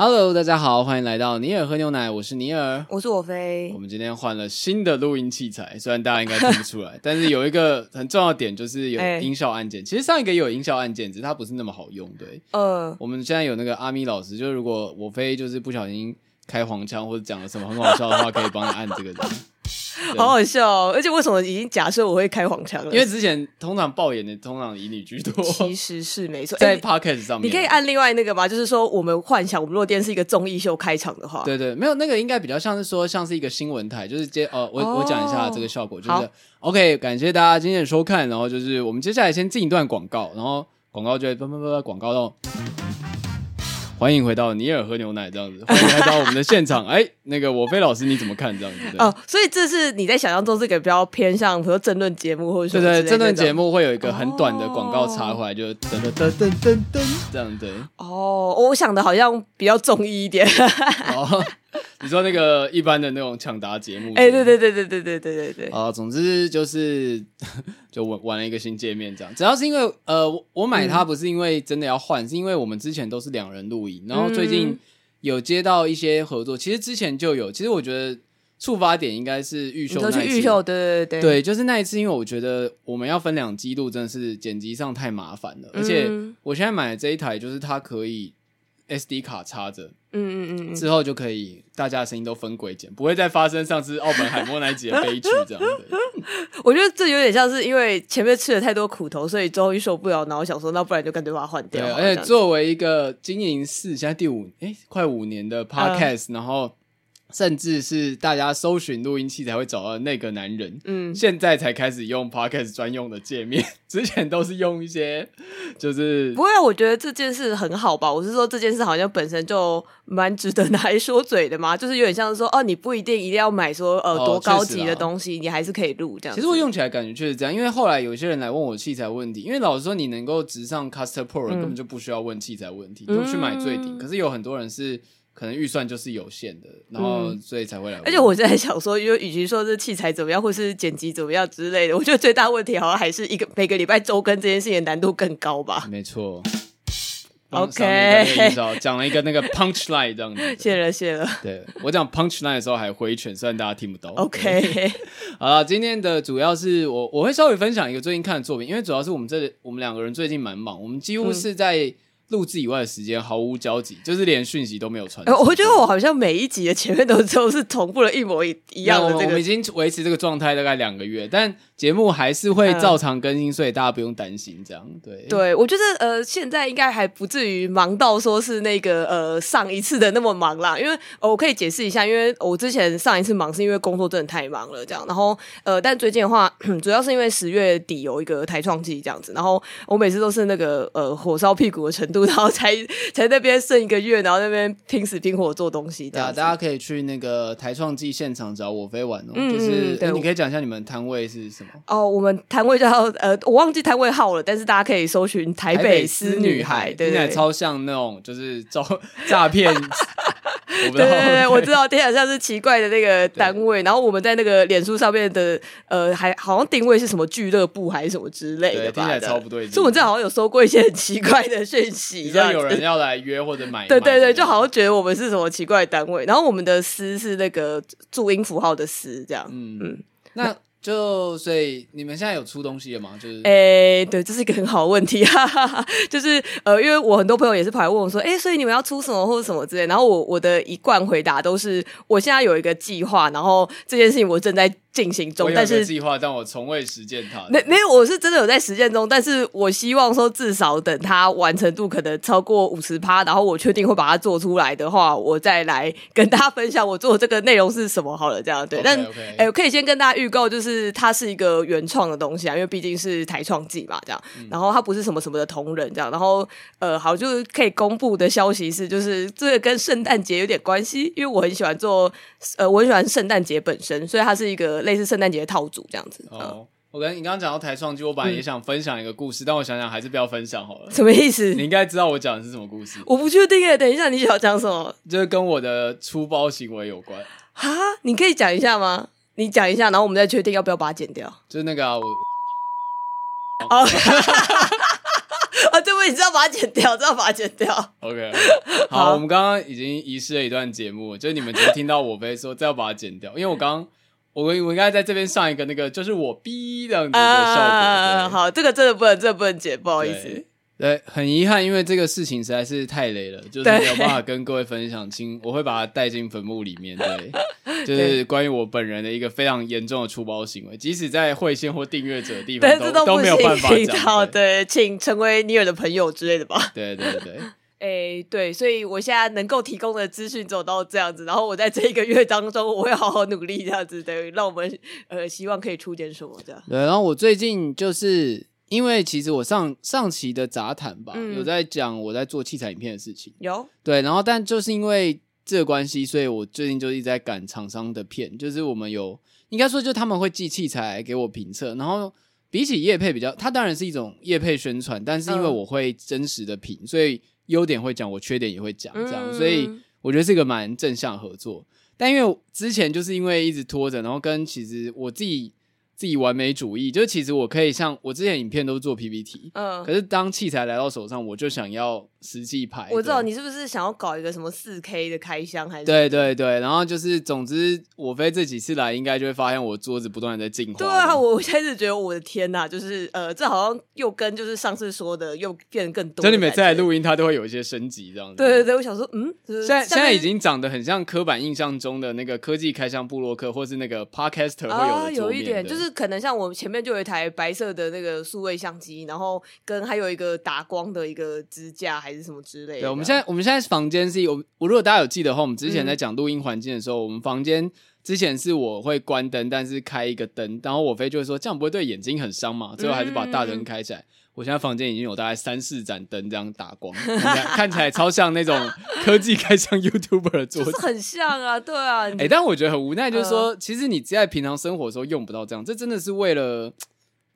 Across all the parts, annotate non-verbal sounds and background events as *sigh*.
Hello，大家好，欢迎来到尼尔喝牛奶，我是尼尔，我是我飞。我们今天换了新的录音器材，虽然大家应该听不出来，但是有一个很重要的点就是有音效按键。欸、其实上一个也有音效按键，只是它不是那么好用。对，呃，我们现在有那个阿咪老师，就是如果我飞就是不小心开黄腔或者讲了什么很好笑的话，可以帮你按这个的。好好笑哦！而且为什么已经假设我会开黄腔了？因为之前通常爆眼的通常以你居多，其实是没错。在 podcast 上面，你可以按另外那个吧？就是说，我们幻想我们如果今天是一个综艺秀开场的话，对对，没有那个应该比较像是说，像是一个新闻台，就是接呃，我、哦、我讲一下这个效果，就是 OK，感谢大家今天的收看，然后就是我们接下来先进一段广告，然后广告就会叭叭叭广告到。欢迎回到尼尔喝牛奶这样子，欢迎来到我们的现场。*laughs* 哎，那个我飞老师你怎么看这样子？哦，所以这是你在想象中这个比较偏向，比如说争论节目或者说对对，争论节目会有一个很短的广告插回来，就噔噔噔噔噔噔这样子。哦，我想的好像比较中意一点。*laughs* 哦，*laughs* 你说那个一般的那种抢答节目？哎，对对对对对对对对对。啊，总之就是。就玩玩了一个新界面，这样。主要是因为，呃，我买它不是因为真的要换，嗯、是因为我们之前都是两人录影，然后最近有接到一些合作。其实之前就有，其实我觉得触发点应该是预秀那一次。预秀，对对对，对，就是那一次，因为我觉得我们要分两机录，真的是剪辑上太麻烦了。而且我现在买的这一台，就是它可以 SD 卡插着。嗯嗯嗯，之后就可以，大家的声音都分轨剪，不会再发生上次奥本海默那一集的悲剧这样子。*laughs* 我觉得这有点像是因为前面吃了太多苦头，所以终于受不了，然后想说，那不然就干脆把它换掉。对，而且作为一个经营四，现在第五，哎，快五年的 Podcast，、嗯、然后。甚至是大家搜寻录音器才会找到那个男人，嗯，现在才开始用 Podcast 专用的界面，*laughs* 之前都是用一些，就是不会，我觉得这件事很好吧。我是说这件事好像本身就蛮值得拿来说嘴的嘛，就是有点像是说，哦，你不一定一定要买说呃多高级的东西，你还是可以录这样。其实我用起来感觉确实这样，因为后来有些人来问我器材问题，因为老实说，你能够直上 Caster Pro 根本就不需要问器材问题，嗯、就去买最顶。可是有很多人是。可能预算就是有限的，然后所以才会来、嗯。而且我在想说，因为与其说是器材怎么样，或是剪辑怎么样之类的，我觉得最大问题好像还是一个每个礼拜周更这件事情的难度更高吧。没错。OK，讲了一个那个 punch line 这样子。谢了谢了。对，我讲 punch line 的时候还挥拳，虽然大家听不到。OK。*laughs* 好了，今天的主要是我我会稍微分享一个最近看的作品，因为主要是我们这我们两个人最近蛮忙，我们几乎是在。嗯录制以外的时间毫无交集，就是连讯息都没有传。我觉得我好像每一集的前面都都是同步了一模一一样的这个。我们已经维持这个状态大概两个月，但节目还是会照常更新，所以大家不用担心。这样对。对，我觉得呃，现在应该还不至于忙到说是那个呃上一次的那么忙啦。因为我可以解释一下，因为我之前上一次忙是因为工作真的太忙了，这样。然后呃，但最近的话，*laughs* 主要是因为十月底有一个台创季这样子。然后我每次都是那个呃火烧屁股的程度。然后才 *laughs* 才那边剩一个月，然后那边拼死拼活做东西。对啊，大家可以去那个台创季现场找我飞玩哦。嗯、就是你可以讲一下你们摊位是什么？哦，我们摊位叫呃，我忘记摊位号了，但是大家可以搜寻台北私女孩，对对，超像那种就是招 *laughs* 诈骗。对对对，我知道，听起来像是奇怪的那个单位。然后我们在那个脸书上面的呃，还好像定位是什么俱乐部还是什么之类的吧？听起来超不对劲。所以我们这好像有收过一些很奇怪的讯息，你知道有人要来约或者买？*laughs* 对对对，就好像觉得我们是什么奇怪的单位。然后我们的“私”是那个注音符号的“私”，这样。嗯嗯，那。就所以你们现在有出东西了吗？就是，哎、对，这是一个很好的问题，哈哈哈。就是呃，因为我很多朋友也是跑来问我说，哎、所以你们要出什么或者什么之类。然后我我的一贯回答都是，我现在有一个计划，然后这件事情我正在。进行中，但是计划，但我从未实践它。没没有，我是真的有在实践中，但是我希望说至少等它完成度可能超过五十趴，然后我确定会把它做出来的话，我再来跟大家分享我做这个内容是什么好了。这样对，okay, 但哎我可以先跟大家预告，就是它是一个原创的东西啊，因为毕竟是台创季嘛，这样，然后它不是什么什么的同人这样，然后呃，好，就是可以公布的消息是，就是这个跟圣诞节有点关系，因为我很喜欢做，呃，我很喜欢圣诞节本身，所以它是一个。类似圣诞节的套组这样子。哦，我跟你刚刚讲到台创剧，我本来也想分享一个故事，嗯、但我想想还是不要分享好了。*laughs* 什么意思？你应该知道我讲的是什么故事。我不确定诶，等一下你想讲什么？就是跟我的出包行为有关。哈，你可以讲一下吗？你讲一下，然后我们再确定要不要把它剪掉。就是那个啊，我。*laughs* 哦。*laughs* 啊，这位你知道把它剪掉，知道把它剪掉。OK，好，好我们刚刚已经遗失了一段节目，就是你们只听到我被说，再要把它剪掉，因为我刚刚我我应该在这边上一个那个，就是我逼这样子的效果。啊、好，这个真的不能，这个不能解，不好意思。对，很遗憾，因为这个事情实在是太累了，就是没有办法跟各位分享清。*laughs* 我会把它带进坟墓里面，对，*laughs* 就是关于我本人的一个非常严重的出包行为，即使在会线或订阅者的地方都，都都没有办法讲。对，请成为尼尔的朋友之类的吧。对对对，哎、欸，对，所以我现在能够提供的资讯走到这样子，然后我在这一个月当中，我会好好努力，这样子，对，让我们呃，希望可以出点什么这样。对，然后我最近就是。因为其实我上上期的杂谈吧，嗯、有在讲我在做器材影片的事情，有对，然后但就是因为这个关系，所以我最近就一直在赶厂商的片，就是我们有应该说就他们会寄器材给我评测，然后比起业配比较，它当然是一种业配宣传，但是因为我会真实的评，所以优点会讲，我缺点也会讲，这样，嗯、所以我觉得是一个蛮正向合作。但因为之前就是因为一直拖着，然后跟其实我自己。自己完美主义，就是其实我可以像我之前影片都是做 PPT，嗯，可是当器材来到手上，我就想要实际拍。我知道你是不是想要搞一个什么四 K 的开箱，还是？对对对，然后就是总之，我飞这几次来，应该就会发现我桌子不断的在进化。对啊，我开始觉得我的天呐，就是呃，这好像又跟就是上次说的又变得更多。就你每次来录音，它都会有一些升级这样子。对对对，我想说，嗯，就是、现在现在已经长得很像刻板印象中的那个科技开箱布洛克，或是那个 Podcaster 会有的、啊、有一点，就是可能像我前。前面就有一台白色的那个数位相机，然后跟还有一个打光的一个支架还是什么之类的。对，我们现在我们现在房间是，我我如果大家有记得的话，我们之前在讲录音环境的时候，嗯、我们房间之前是我会关灯，但是开一个灯，然后我飞就会说这样不会对眼睛很伤嘛，最后还是把大灯开起来。嗯、我现在房间已经有大概三四盏灯这样打光，看起来超像那种 *laughs* 科技开箱 YouTuber 的桌子，就是很像啊，对啊。哎、欸，但我觉得很无奈，就是说，呃、其实你在平常生活的时候用不到这样，这真的是为了。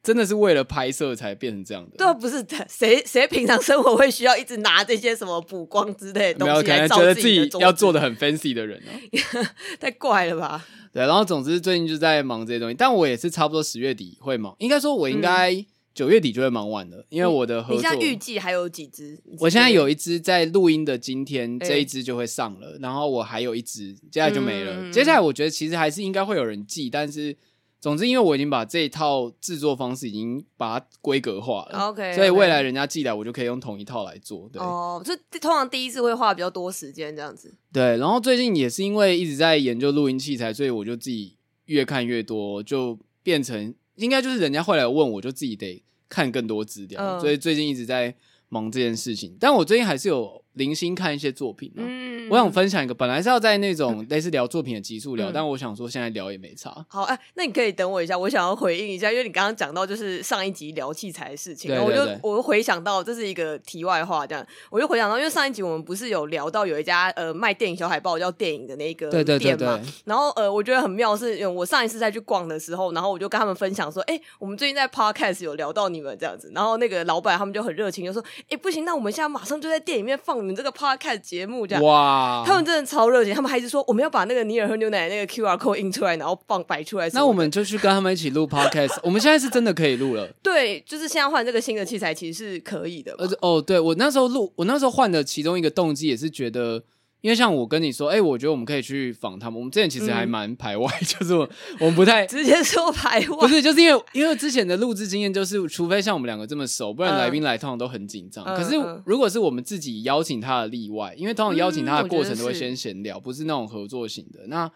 真的是为了拍摄才变成这样的？对，不是谁谁平常生活会需要一直拿这些什么补光之类的东西来照自己的？没有，可能觉得自己要做的很 fancy 的人 *laughs* 太怪了吧？对，然后总之最近就在忙这些东西，但我也是差不多十月底会忙，应该说我应该九月底就会忙完了，嗯、因为我的合作。你现在预计还有几支？我现在有一支在录音的今天，这一支就会上了，欸、然后我还有一支，接下来就没了。嗯、接下来我觉得其实还是应该会有人寄，但是。总之，因为我已经把这一套制作方式已经把它规格化了，OK，所以未来人家寄来，我就可以用同一套来做。对，哦，就通常第一次会花比较多时间这样子。对，然后最近也是因为一直在研究录音器材，所以我就自己越看越多，就变成应该就是人家会来问，我就自己得看更多资料。嗯，所以最近一直在忙这件事情，但我最近还是有。零星看一些作品，嗯，我想分享一个，本来是要在那种类似聊作品的集数聊，嗯、但我想说现在聊也没差。好，哎、欸，那你可以等我一下，我想要回应一下，因为你刚刚讲到就是上一集聊器材的事情，我就我回想到这是一个题外话，这样我就回想到，因为上一集我们不是有聊到有一家呃卖电影小海报叫电影的那个店嘛，然后呃我觉得很妙是，因为我上一次再去逛的时候，然后我就跟他们分享说，哎、欸，我们最近在 Podcast 有聊到你们这样子，然后那个老板他们就很热情，就说，哎、欸，不行，那我们现在马上就在店里面放你们这个 Podcast。节目这样哇，他们真的超热情，他们还是说我们要把那个尼尔喝牛奶那个 QR code 印出来，然后放摆出来。那我们就去跟他们一起录 Podcast。*laughs* 我们现在是真的可以录了。对，就是现在换这个新的器材，其实是可以的。而且哦，对我那时候录，我那时候换的其中一个动机也是觉得。因为像我跟你说，哎、欸，我觉得我们可以去访他们。我们之前其实还蛮排外，嗯、*laughs* 就是我我们不太直接说排外，不是，就是因为因为之前的录制经验就是，除非像我们两个这么熟，不然来宾来通常都很紧张。嗯、可是如果是我们自己邀请他的例外，因为通常邀请他的过程都会先闲聊，嗯、不是那种合作型的。那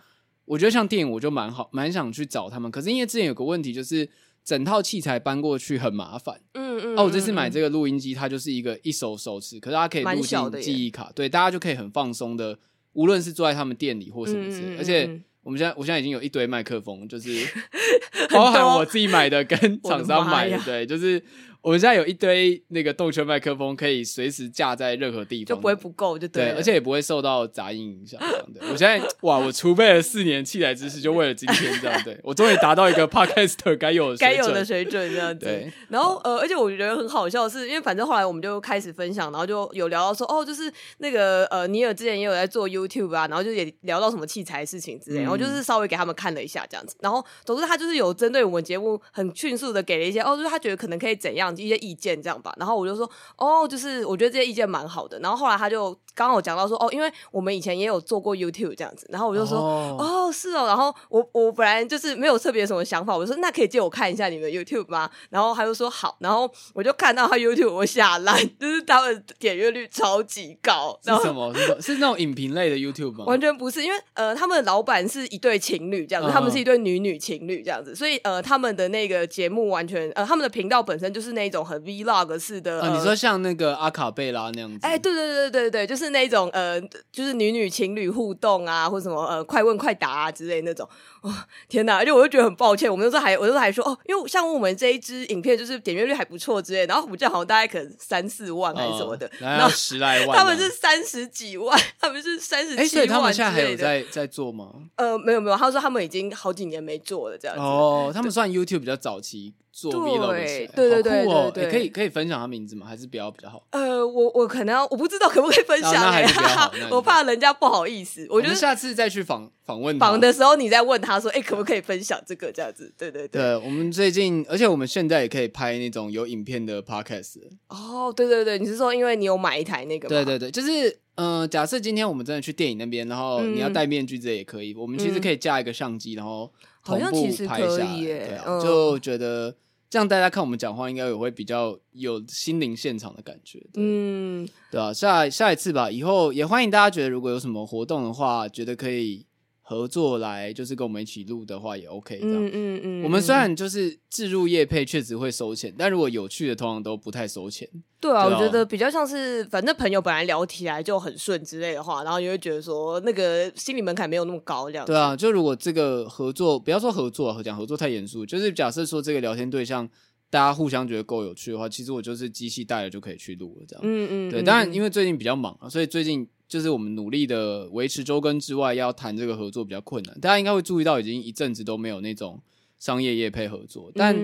我觉得像电影，我就蛮好，蛮想去找他们。可是因为之前有个问题就是。整套器材搬过去很麻烦，嗯嗯。哦、啊，我这次买这个录音机，它就是一个一手手持，可是它可以录进记忆卡，对，大家就可以很放松的，无论是坐在他们店里或什么之类。嗯嗯嗯，而且我们现在，我现在已经有一堆麦克风，就是 *laughs* 包含我自己买的跟厂商买的，对，就是。我们现在有一堆那个动圈麦克风，可以随时架在任何地方，就不会不够，就对，对，而且也不会受到杂音影响。这样的，我现在哇，我储备了四年器材知识，就为了今天这样。对，*laughs* 我终于达到一个 Podcaster 该有的该有的水准这样子。对，然后呃，而且我觉得很好笑的是，因为反正后来我们就开始分享，然后就有聊到说，哦，就是那个呃，尼尔之前也有在做 YouTube 啊，然后就也聊到什么器材事情之类，然后就是稍微给他们看了一下这样子。然后总之他就是有针对我们节目很迅速的给了一些，哦，就是他觉得可能可以怎样一些意见这样吧。然后我就说，哦，就是我觉得这些意见蛮好的。然后后来他就刚好讲到说，哦，因为我们以前也有做过 YouTube 这样子。然后我就说，哦，哦，是哦。然后我我本来就是没有特别什么想法，我就说那可以借我看一下你们 YouTube 吗？然后他就说好。然后我就看到他 YouTube，我下烂，就是他们点阅率超级高。是什么？是是那种影评类的 YouTube 吗？完全不是，因为呃，他们的老板是一对情侣这样子，他们是一对女女情侣这样子，所以呃，他们的那个节目完全呃，他们的频道本身就是那种很 Vlog 似的。呃，你说像那个阿卡贝拉那样子？哎，对对对对对，就是那种呃，就是女女情侣互动啊，或什么呃，快问快答啊之类那种。哦，天哪！而且我就觉得很抱歉，我们那时候还，我那时候还说哦，因为像我们这一支影片就是点阅率还不错之类，然后我们这好像大概可能三四万还是什么的，然后十来万，他们是三十几万，*laughs* 他们是三十七万。哎，所以他们现在还有在在做吗？呃，没有没有，他说他们已经好几年没做了这样子。哦，他们算 YouTube 比较早期。做 vlog 对对对可以可以分享他名字吗？还是比较比较好？呃，我我可能要我不知道可不可以分享哎，*laughs* 我怕人家不好意思。我觉得下次再去访访问访的时候，你再问他说，哎，可不可以分享这个这样子？对对对，我们最近，而且我们现在也可以拍那种有影片的 podcast。哦，对对对，你是说因为你有买一台那个？对对对，就是嗯，假设今天我们真的去电影那边，然后你要戴面具，这也可以。我们其实可以架一个相机，然后同步拍下来，对啊，就觉得。这样大家看我们讲话，应该也会比较有心灵现场的感觉。嗯，对啊，下下一次吧，以后也欢迎大家觉得如果有什么活动的话，觉得可以。合作来就是跟我们一起录的话也 OK，这样。嗯嗯嗯。我们虽然就是置入业配确实会收钱，但如果有趣的通常都不太收钱。对啊，我觉得比较像是反正朋友本来聊起来就很顺之类的话，然后你会觉得说那个心理门槛没有那么高这样。对啊，就如果这个合作不要说合作，讲合作太严肃，就是假设说这个聊天对象大家互相觉得够有趣的话，其实我就是机器带了就可以去录了这样。嗯嗯。对，当然因为最近比较忙啊，所以最近。就是我们努力的维持周更之外，要谈这个合作比较困难。大家应该会注意到，已经一阵子都没有那种商业业配合作。但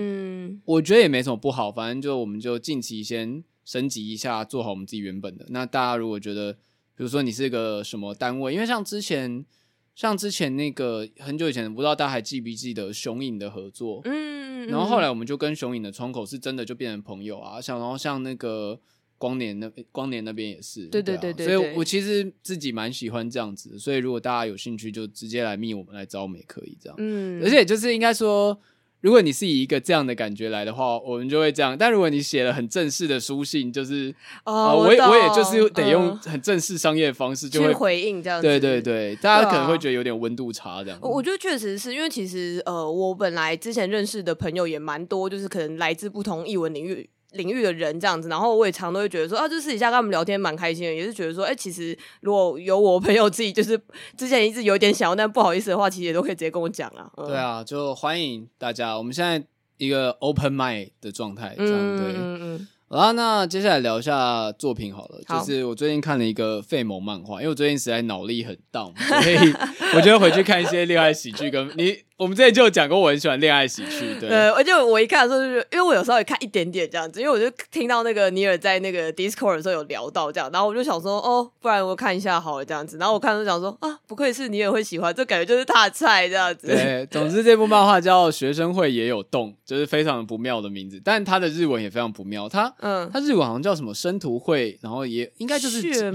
我觉得也没什么不好，反正就我们就近期先升级一下，做好我们自己原本的。那大家如果觉得，比如说你是个什么单位，因为像之前，像之前那个很久以前，不知道大家还记不记得雄影的合作？嗯，然后后来我们就跟雄影的窗口是真的就变成朋友啊，像然后像那个。光年那光年那边也是，对对对对，所以我其实自己蛮喜欢这样子的，所以如果大家有兴趣，就直接来密我们来找我们也可以这样。嗯，而且就是应该说，如果你是以一个这样的感觉来的话，我们就会这样。但如果你写了很正式的书信，就是哦，我我也就是得用很正式商业的方式就会回应这样子。对对对，大家可能会觉得有点温度差这样。我觉得确实是因为其实呃，我本来之前认识的朋友也蛮多，就是可能来自不同译文领域。领域的人这样子，然后我也常都会觉得说啊，就私底下跟他们聊天蛮开心的，也是觉得说，哎、欸，其实如果有我朋友自己就是之前一直有点想要，但不好意思的话，其实也都可以直接跟我讲啊。嗯、对啊，就欢迎大家，我们现在一个 open mind 的状态，这样对。嗯嗯嗯好，那接下来聊一下作品好了。好，就是我最近看了一个费蒙漫画，因为我最近实在脑力很 down，所以 *laughs* 我觉得回去看一些恋爱喜剧。跟你，我们之前就有讲过，我很喜欢恋爱喜剧。*laughs* 对，而且我一看的时候，就是因为我有时候也看一点点这样子，因为我就听到那个尼尔在那个 Discord 的时候有聊到这样，然后我就想说，哦，不然我看一下好了这样子。然后我看就想说，啊，不愧是尼尔会喜欢，这感觉就是他的菜这样子。对，总之这部漫画叫《学生会也有洞》，就是非常不妙的名字，但它的日文也非常不妙。它，嗯，它日文好像。叫什么生徒会，然后也应该就是？血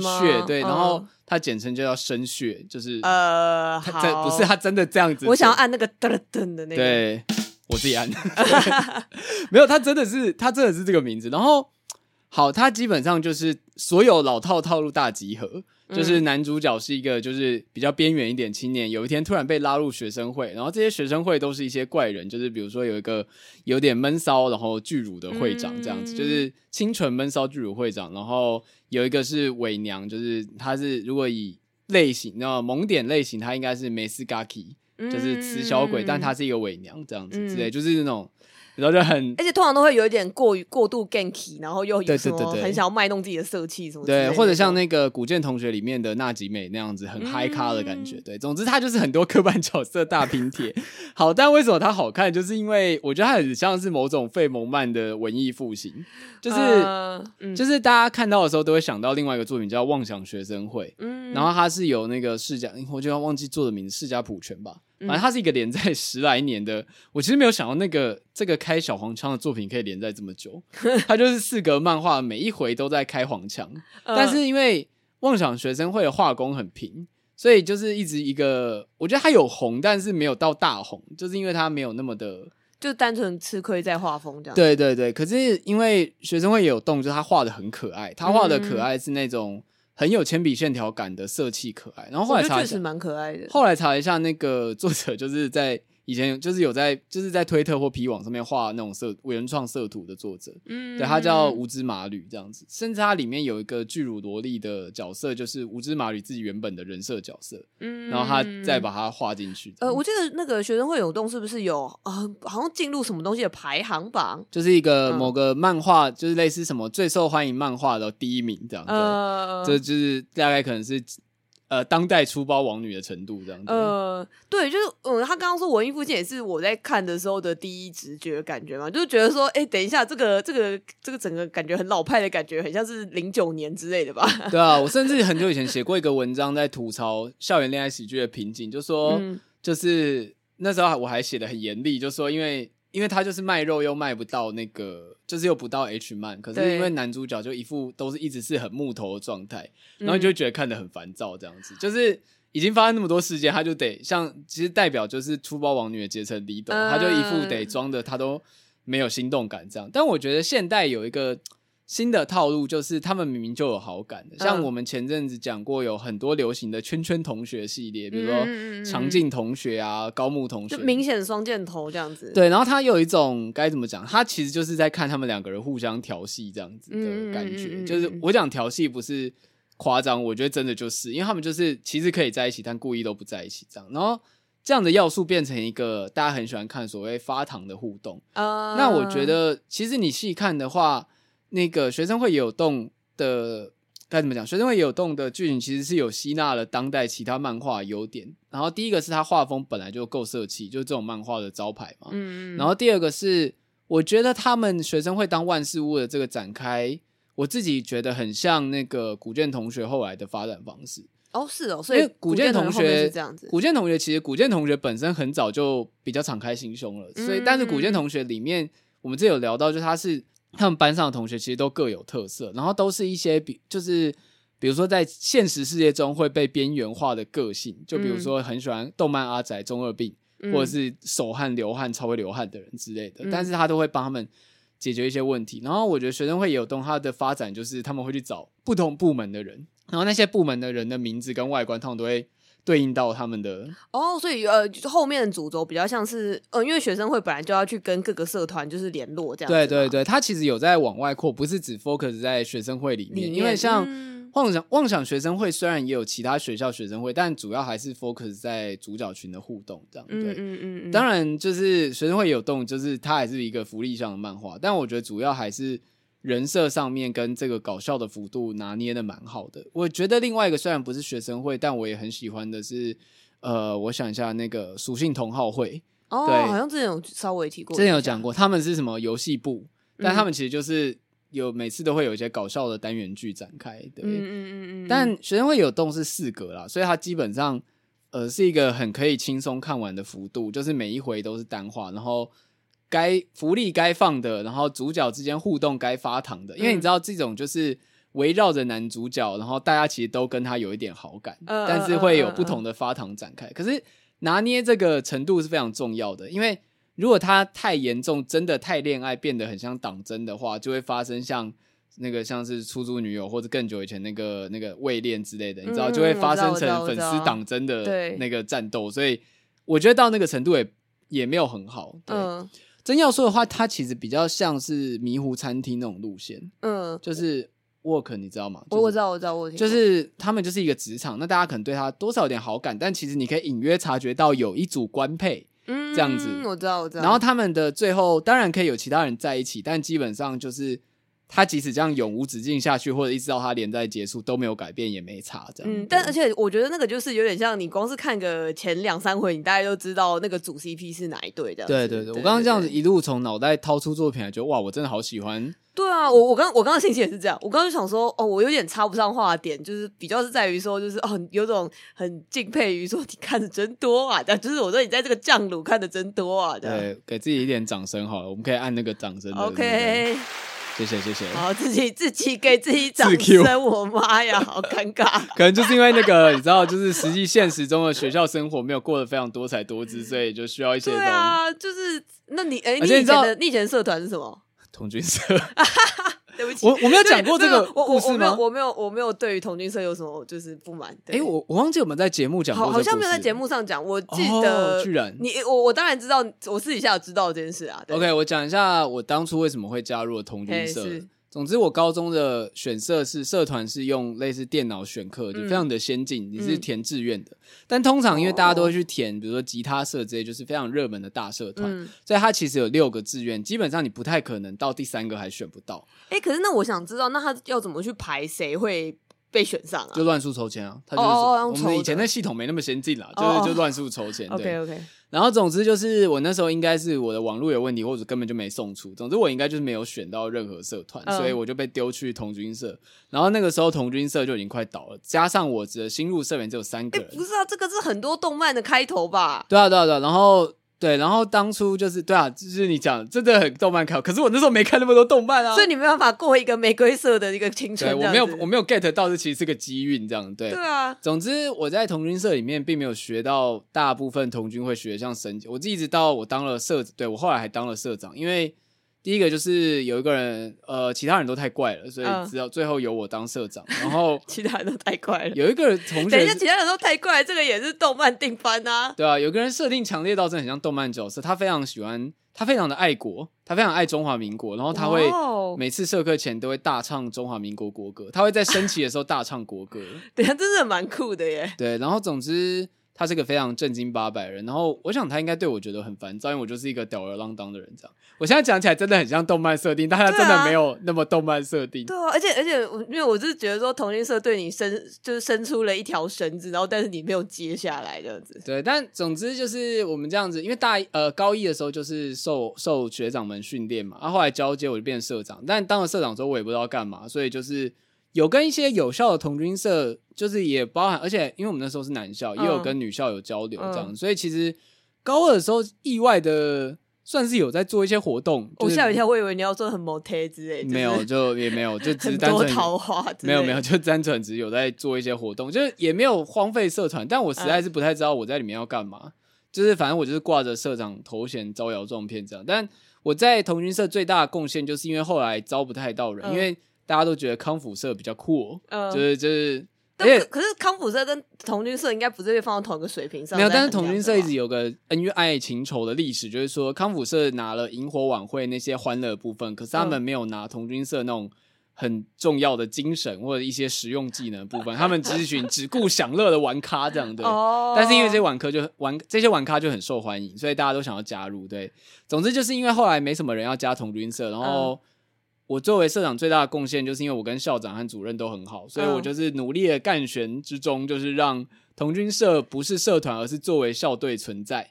对，然后它简称就叫声血，就是呃，他真不是他真的这样子。我想要按那个噔噔的那个，对我自己按，*laughs* 没有，他真的是他真的是这个名字。然后好，他基本上就是所有老套套路大集合。就是男主角是一个就是比较边缘一点青年，有一天突然被拉入学生会，然后这些学生会都是一些怪人，就是比如说有一个有点闷骚然后巨乳的会长这样子，就是清纯闷骚巨乳会长，然后有一个是伪娘，就是他是如果以类型，那萌点类型，他应该是梅斯嘎奇，就是雌小鬼，但他是一个伪娘这样子之类，就是那种。然后就很，而且通常都会有一点过于过度 ganky，然后又有什么很想要卖弄自己的色气什么的。对，或者像那个古剑同学里面的娜吉美那样子，很嗨咖的感觉。嗯、对，总之他就是很多刻板角色大拼贴。好，但为什么他好看？就是因为我觉得他很像是某种废萌漫的文艺复兴，就是、呃嗯、就是大家看到的时候都会想到另外一个作品叫《妄想学生会》。嗯，然后他是有那个释迦，我就要忘记作者名字，释迦普权吧。反正它是一个连载十来年的。*laughs* 我其实没有想到那个这个开小黄腔的作品可以连载这么久。*laughs* 它就是四格漫画，每一回都在开黄腔，但是因为妄想学生会的画工很平，所以就是一直一个，我觉得它有红，但是没有到大红，就是因为它没有那么的。就单纯吃亏在画风这样。对对对，可是因为学生会也有动，就是他画的很可爱，他画的可爱是那种很有铅笔线条感的色气可爱。然后后来查一下，确实蛮可爱的。后来查一下，那个作者就是在。以前就是有在就是在推特或皮网上面画那种色原创色图的作者，嗯，对，他叫无知马吕这样子，甚至他里面有一个巨乳萝莉的角色，就是无知马吕自己原本的人设角色，嗯，然后他再把它画进去。呃，我记得那个学生会涌动是不是有啊、呃？好像进入什么东西的排行榜，就是一个某个漫画，就是类似什么最受欢迎漫画的第一名这样子，呃，这就是大概可能是。呃，当代出包王女的程度这样子。呃，对，就是，嗯，他刚刚说文艺复兴也是我在看的时候的第一直觉感觉嘛，就是觉得说，哎、欸，等一下，这个，这个，这个整个感觉很老派的感觉，很像是零九年之类的吧？对啊，我甚至很久以前写过一个文章，在吐槽校园恋爱喜剧的瓶颈，就说，嗯、就是那时候我还写的很严厉，就说因为。因为他就是卖肉又卖不到那个，就是又不到 H 漫，可是因为男主角就一副都是一直是很木头的状态，然后你就觉得看得很烦躁，这样子，嗯、就是已经发生那么多事件，他就得像其实代表就是粗暴王女的结成 leader，他就一副得装的他都没有心动感这样，但我觉得现代有一个。新的套路就是他们明明就有好感的，像我们前阵子讲过，有很多流行的圈圈同学系列，比如说长进同学啊、高木同学，就明显双箭头这样子。对，然后他有一种该怎么讲，他其实就是在看他们两个人互相调戏这样子的感觉。就是我讲调戏不是夸张，我觉得真的就是，因为他们就是其实可以在一起，但故意都不在一起这样。然后这样的要素变成一个大家很喜欢看所谓发糖的互动。那我觉得其实你细看的话。那个学生会也有动的，该怎么讲？学生会也有动的剧情其实是有吸纳了当代其他漫画优点。然后第一个是他画风本来就够色气，就是这种漫画的招牌嘛。嗯。然后第二个是，我觉得他们学生会当万事屋的这个展开，我自己觉得很像那个古剑同学后来的发展方式。哦，是哦，所以古剑同学是这样子。古剑同学其实古剑同学本身很早就比较敞开心胸了，所以但是古剑同学里面，我们这有聊到，就他是。他们班上的同学其实都各有特色，然后都是一些比就是比如说在现实世界中会被边缘化的个性，就比如说很喜欢动漫阿宅、中二病，嗯、或者是手汗流汗超会流汗的人之类的，嗯、但是他都会帮他们解决一些问题。然后我觉得学生会也有动，他的发展就是他们会去找不同部门的人，然后那些部门的人的名字跟外观，他们都会。对应到他们的哦，所以呃，后面的主轴比较像是呃，因为学生会本来就要去跟各个社团就是联络这样。对对对，他其实有在往外扩，不是只 focus 在学生会里面。里面因为像妄想妄想学生会虽然也有其他学校学生会，但主要还是 focus 在主角群的互动这样。对，嗯嗯嗯。当然，就是学生会有动，就是它还是一个福利向的漫画，但我觉得主要还是。人设上面跟这个搞笑的幅度拿捏的蛮好的，我觉得另外一个虽然不是学生会，但我也很喜欢的是，呃，我想一下那个属性同好会，哦，对，好像之前有稍微提过，之前有讲过，他们是什么游戏部，但他们其实就是有每次都会有一些搞笑的单元剧展开，对，嗯嗯嗯嗯，但学生会有动是四格啦，所以它基本上呃是一个很可以轻松看完的幅度，就是每一回都是单话，然后。该福利该放的，然后主角之间互动该发糖的，因为你知道这种就是围绕着男主角，然后大家其实都跟他有一点好感，呃、但是会有不同的发糖展开。可是拿捏这个程度是非常重要的，因为如果他太严重，真的太恋爱变得很像党争的话，就会发生像那个像是出租女友或者更久以前那个那个未恋之类的，你知道就会发生成粉丝党争的那个战斗。所以我觉得到那个程度也也没有很好。对。呃真要说的话，它其实比较像是迷糊餐厅那种路线，嗯，就是 work，你知道吗？我我知道，我知道，我就是他们就是一个职场，那大家可能对他多少有点好感，但其实你可以隐约察觉到有一组官配，嗯，这样子，我知道，我知道。然后他们的最后当然可以有其他人在一起，但基本上就是他即使这样永无止境下去，或者一直到他连载结束都没有改变，也没差这样。嗯，但而且我觉得那个就是有点像你光是看个前两三回，你大概就知道那个主 CP 是哪一对的。对对对，我刚刚这样子一路从脑袋掏出作品来，觉得哇，我真的好喜欢。对啊，我我刚我刚刚心情也是这样，我刚刚就想说，哦，我有点插不上话的点，就是比较是在于说，就是哦，有种很敬佩于说你看的真多啊，但就是我说你在这个酱卤看的真多啊，对，给自己一点掌声好了，我们可以按那个掌声。OK。谢谢谢谢，好，自己自己给自己掌声，我妈呀，好尴尬。*laughs* 可能就是因为那个，你知道，就是实际现实中的学校生活没有过得非常多彩多姿，所以就需要一些。对啊，就是那你哎，你以前的你以前社团是什么？童军社。*laughs* 对不起，我我没有讲过这个故事吗？我没有，我没有对于同军社有什么就是不满。哎，我我忘记我们在节目讲过，好像没有在节目上讲。我记得，居然你我我当然知道，我私底下有知道这件事啊。OK，我讲一下我当初为什么会加入了童军社。总之，我高中的选社是社团，是用类似电脑选课，就非常的先进。你是填志愿的，但通常因为大家都会去填，比如说吉他社这些，就是非常热门的大社团，所以它其实有六个志愿，基本上你不太可能到第三个还选不到。哎，可是那我想知道，那他要怎么去排谁会被选上啊？就乱数抽签啊！他就是我们以前那系统没那么先进啦，就是就乱数抽签。OK OK。然后，总之就是我那时候应该是我的网络有问题，或者根本就没送出。总之，我应该就是没有选到任何社团，所以我就被丢去童军社。然后那个时候童军社就已经快倒了，加上我的新入社员只有三个人。不是啊，这个是很多动漫的开头吧？对啊，对啊，对啊。然后。对，然后当初就是对啊，就是你讲真的很动漫看，可是我那时候没看那么多动漫啊，所以你没办法过一个玫瑰色的一个青春。对，我没有我没有 get 到，这其实是个机运这样。对，对啊。总之我在童军社里面并没有学到大部分童军会学的像神，我一直到我当了社，对，我后来还当了社长，因为。第一个就是有一个人，呃，其他人都太怪了，所以只要最后由我当社长。然后 *laughs* 其他人都太怪了。有一个人同学，等一下，其他人都太怪，这个也是动漫定番啊。对啊，有个人设定强烈到真的很像动漫角色，他非常喜欢，他非常的爱国，他非常爱中华民国，然后他会每次社课前都会大唱中华民国国歌，他会在升旗的时候大唱国歌。*laughs* 对啊，真的蛮酷的耶。对，然后总之。他是个非常正经八百人，然后我想他应该对我觉得很烦躁，因为我就是一个吊儿郎当的人。这样，我现在讲起来真的很像动漫设定，但他真的没有那么动漫设定。对啊，而且而且我，因为我是觉得说，同性社对你伸就是伸出了一条绳子，然后但是你没有接下来这样子。对，但总之就是我们这样子，因为大呃高一的时候就是受受学长们训练嘛，然后后来交接我就变成社长，但当了社长之后我也不知道干嘛，所以就是。有跟一些有效的同军社，就是也包含，而且因为我们那时候是男校，也有跟女校有交流这样，嗯、所以其实高二的时候意外的算是有在做一些活动。我吓一跳，我以为你要做很某 T 之类，没有，就也没有，就 *laughs* 只是单纯桃花，没有没有，就单纯只有在做一些活动，就是也没有荒废社团，但我实在是不太知道我在里面要干嘛，嗯、就是反正我就是挂着社长头衔招摇撞骗这样。但我在同军社最大的贡献，就是因为后来招不太到人，嗯、因为。大家都觉得康复社比较酷，嗯，就是就是，而且可是康复社跟童军社应该不是被放到同一个水平上。没有，但是童军社一直有个恩怨爱情仇的历史，就是说康复社拿了萤火晚会那些欢乐部分，可是他们没有拿童军社那种很重要的精神或者一些实用技能部分，*laughs* 他们只是群只顾享乐的玩咖这样对。哦。但是因为这些玩咖就玩这些玩咖就很受欢迎，所以大家都想要加入。对，总之就是因为后来没什么人要加童军社，然后。我作为社长最大的贡献，就是因为我跟校长和主任都很好，所以我就是努力的干旋之中，就是让童军社不是社团，而是作为校队存在。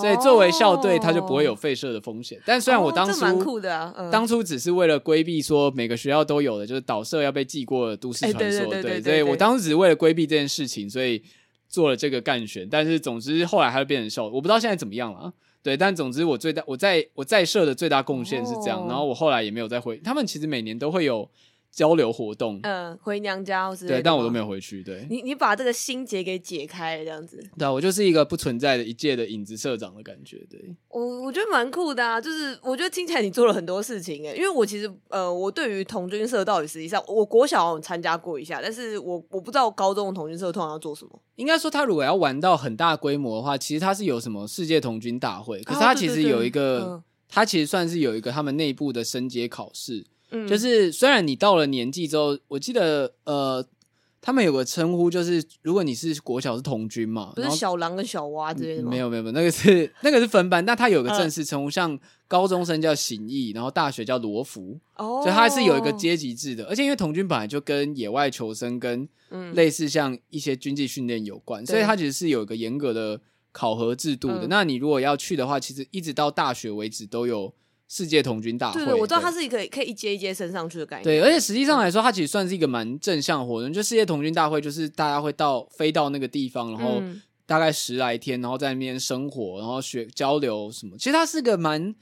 所以作为校队，他就不会有废社的风险。但虽然我当初、哦嗯、当初只是为了规避说每个学校都有的，就是导社要被记过的都市传说，欸、对，所以我当时只是为了规避这件事情，所以做了这个干选。但是总之后来它就变成校，我不知道现在怎么样了。对，但总之我最大我在我在社的最大贡献是这样，然后我后来也没有再回。他们其实每年都会有交流活动，嗯，回娘家或是对，但我都没有回去。对，你你把这个心结给解开了，这样子。对啊，我就是一个不存在的一届的影子社长的感觉。对，我我觉得蛮酷的啊，就是我觉得听起来你做了很多事情诶，因为我其实呃，我对于童军社到底实际上，我国小有参加过一下，但是我我不知道高中的童军社通常要做什么。应该说，他如果要玩到很大规模的话，其实他是有什么世界童军大会。可是他其实有一个，他其实算是有一个他们内部的升阶考试。嗯，就是虽然你到了年纪之后，我记得呃，他们有个称呼，就是如果你是国小是童军嘛，不是小狼跟小蛙之类的吗？没有没有没有，那个是那个是分班，但他有个正式称呼，像高中生叫行义，然后大学叫罗福，哦，所以他是有一个阶级制的，而且因为童军本来就跟野外求生跟类似像一些军纪训练有关，嗯，所以他其实是有一个严格的考核制度的。嗯，那你如果要去的话，其实一直到大学为止都有。世界童军大会，对，我知道它是一个可以一阶一阶升上去的概念。对，而且实际上来说，它其实算是一个蛮正向的活动。就世界童军大会，就是大家会到飞到那个地方，然后大概十来天，然后在那边生活，然后学交流什么。其实它是个蛮，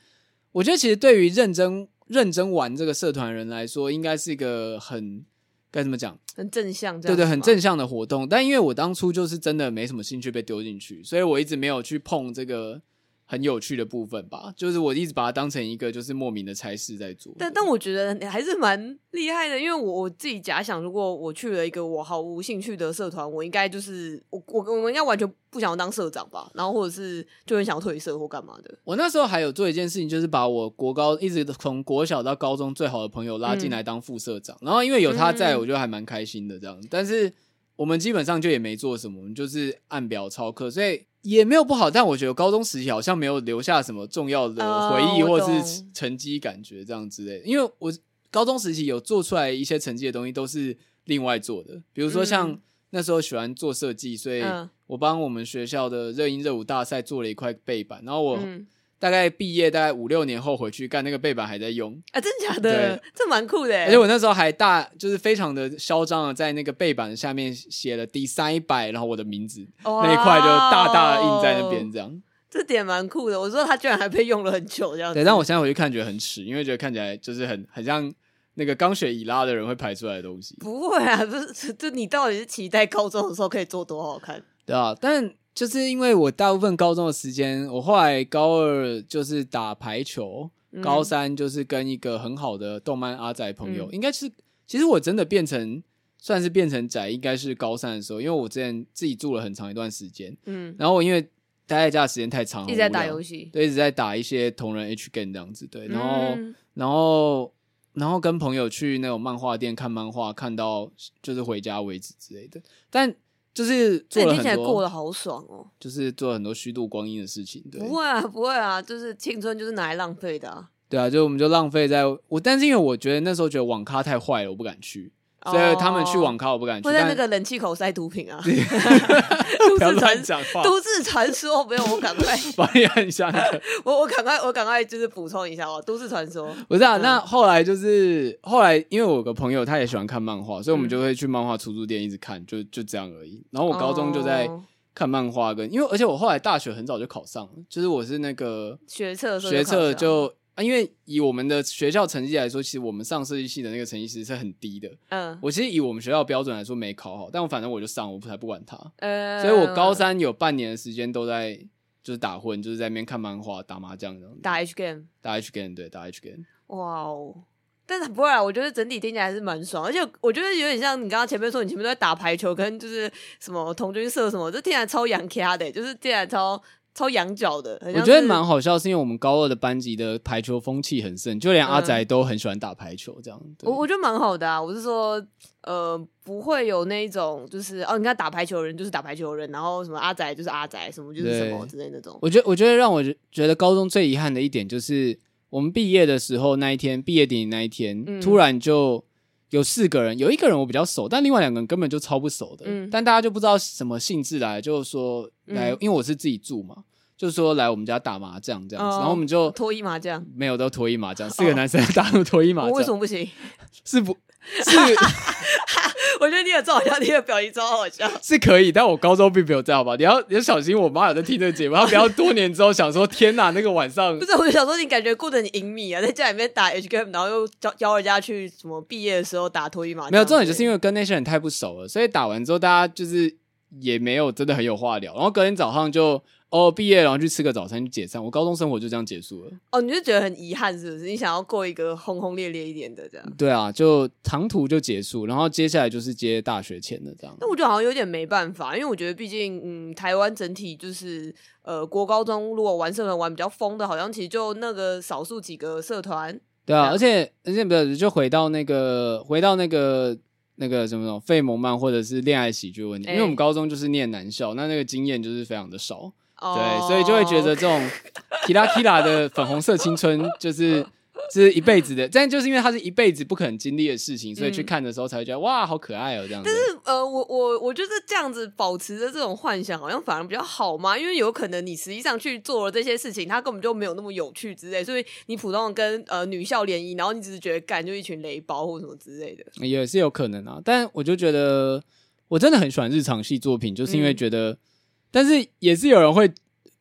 我觉得其实对于认真认真玩这个社团人来说，应该是一个很该怎么讲，很正向，对对，很正向的活动。但因为我当初就是真的没什么兴趣被丢进去，所以我一直没有去碰这个。很有趣的部分吧，就是我一直把它当成一个就是莫名的差事在做。但但我觉得你还是蛮厉害的，因为我我自己假想，如果我去了一个我毫无兴趣的社团，我应该就是我我我应该完全不想要当社长吧，然后或者是就很想要退社或干嘛的。我那时候还有做一件事情，就是把我国高一直从国小到高中最好的朋友拉进来当副社长，嗯、然后因为有他在，我觉得还蛮开心的这样。但是我们基本上就也没做什么，我们就是按表操课，所以。也没有不好，但我觉得高中时期好像没有留下什么重要的回忆或是成绩感觉这样之类的。因为我高中时期有做出来一些成绩的东西都是另外做的，比如说像那时候喜欢做设计，所以我帮我们学校的热音热舞大赛做了一块背板，然后我。大概毕业大概五六年后回去干那个背板还在用啊，真的假的？对这蛮酷的。而且我那时候还大，就是非常的嚣张的，在那个背板下面写了 Design by，然后我的名字、哦、那一块就大大的印在那边，这样。这点蛮酷的。我说他居然还被用了很久，这样。对，但我现在回去看觉得很耻，因为觉得看起来就是很很像那个刚学以拉的人会排出来的东西。不会啊，不是，就你到底是期待高中的时候可以做多好看？对啊，但。就是因为我大部分高中的时间，我后来高二就是打排球，嗯、高三就是跟一个很好的动漫阿仔朋友，嗯、应该是其实我真的变成算是变成宅，应该是高三的时候，因为我之前自己住了很长一段时间，嗯，然后我因为待在家的时间太长，一直在打游戏，对，一直在打一些同人 H game 这样子，对，然后、嗯、然后然后跟朋友去那种漫画店看漫画，看到就是回家为止之类的，但。就是做了很多，过得好爽哦！就是做了很多虚度光阴的事情，对。不会啊，不会啊，就是青春就是拿来浪费的啊。对啊，就我们就浪费在我，但是因为我觉得那时候觉得网咖太坏了，我不敢去。所以他们去网咖，我不敢去。会在那个冷气口塞毒品啊！*laughs* *laughs* 不要乱讲话。都市传说，没有，我赶快 *laughs* 帮你按一下那个。我我赶快我赶快就是补充一下哦，都市传说。不是啊，那后来就是后来，因为我有个朋友他也喜欢看漫画，所以我们就会去漫画出租店一直看，就就这样而已。然后我高中就在看漫画，跟因为而且我后来大学很早就考上了，就是我是那个学测学测就。啊，因为以我们的学校成绩来说，其实我们上设计系的那个成绩其实是很低的。嗯，我其实以我们学校的标准来说没考好，但我反正我就上，我才不管他。呃，所以我高三有半年的时间都在就是打混，就是在那边看漫画、打麻将这样。打 H game，打 H game，对，打 H game。哇哦！但是不会啊，我觉得整体听起来还是蛮爽，而且我觉得有点像你刚刚前面说，你前面都在打排球跟就是什么童军社什么，这听起来超洋咖的，就是听起来超。超羊角的，我觉得蛮好笑，是因为我们高二的班级的排球风气很盛，就连阿宅都很喜欢打排球，这样。我我觉得蛮好的啊，我是说，呃，不会有那一种，就是哦，你看打排球的人就是打排球的人，然后什么阿宅就是阿宅，什么就是什么之类那种。我觉得，我觉得让我觉得高中最遗憾的一点就是，我们毕业的时候那一天，毕业典礼那一天，嗯、突然就有四个人，有一个人我比较熟，但另外两个人根本就超不熟的，嗯、但大家就不知道什么性质来，就是说。来，因为我是自己住嘛，就是说来我们家打麻将这样子，然后我们就脱衣麻将，没有都脱衣麻将，四个男生打 *laughs* 脱衣麻将，为什么不行？是不？是，*laughs* 我觉得你有照相，你的表情超好笑，是可以，但我高中并没有这样吧？你要你要小心，我妈有在听这个节目，她不要多年之后想说，天哪，那个晚上不是，我就想说你感觉过得很隐秘啊，在家里面打 H game，然后又教教人家去什么毕业的时候打脱衣麻将，没有重点，就是因为跟那些人太不熟了，所以打完之后大家就是。也没有真的很有话聊，然后隔天早上就哦毕业，然后去吃个早餐就解散。我高中生活就这样结束了。哦，你就觉得很遗憾是不是？你想要过一个轰轰烈烈一点的这样？对啊，就长途就结束，然后接下来就是接大学前的这样。那我觉得好像有点没办法，因为我觉得毕竟嗯，台湾整体就是呃，国高中如果玩社团玩比较疯的，好像其实就那个少数几个社团。对啊，而且而且不是，就回到那个回到那个。那个什么什么费蒙曼或者是恋爱喜剧问题，欸、因为我们高中就是念男校，那那个经验就是非常的少，哦、对，所以就会觉得这种 Kira Kira 的粉红色青春就是。是一辈子的，但就是因为他是一辈子不可能经历的事情，所以去看的时候才会觉得、嗯、哇，好可爱哦、喔，这样子。但是呃，我我我觉得这样子保持着这种幻想，好像反而比较好嘛，因为有可能你实际上去做了这些事情，它根本就没有那么有趣之类，所以你普通的跟呃女校联谊，然后你只是觉得干就一群雷包或什么之类的，也是有可能啊。但我就觉得我真的很喜欢日常系作品，就是因为觉得，嗯、但是也是有人会。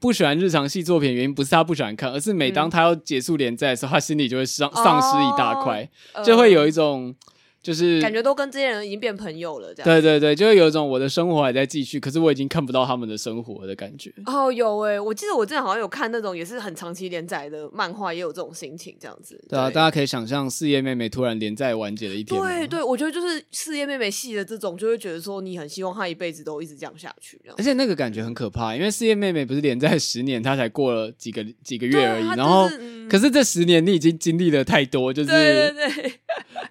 不喜欢日常系作品，原因不是他不喜欢看，而是每当他要结束连载的时候，嗯、他心里就会丧丧失一大块，哦、就会有一种。就是感觉都跟这些人已经变朋友了，这样。对对对，就会有一种我的生活还在继续，可是我已经看不到他们的生活的感觉。哦，有诶、欸，我记得我之前好像有看那种也是很长期连载的漫画，也有这种心情，这样子。对，对啊，大家可以想象四叶妹妹突然连载完结的一天。对对，我觉得就是四叶妹妹系的这种，就会觉得说你很希望她一辈子都一直这样下去。而且那个感觉很可怕，因为四叶妹妹不是连载十年，她才过了几个几个月而已，就是、然后、嗯、可是这十年你已经经历了太多，就是对对对。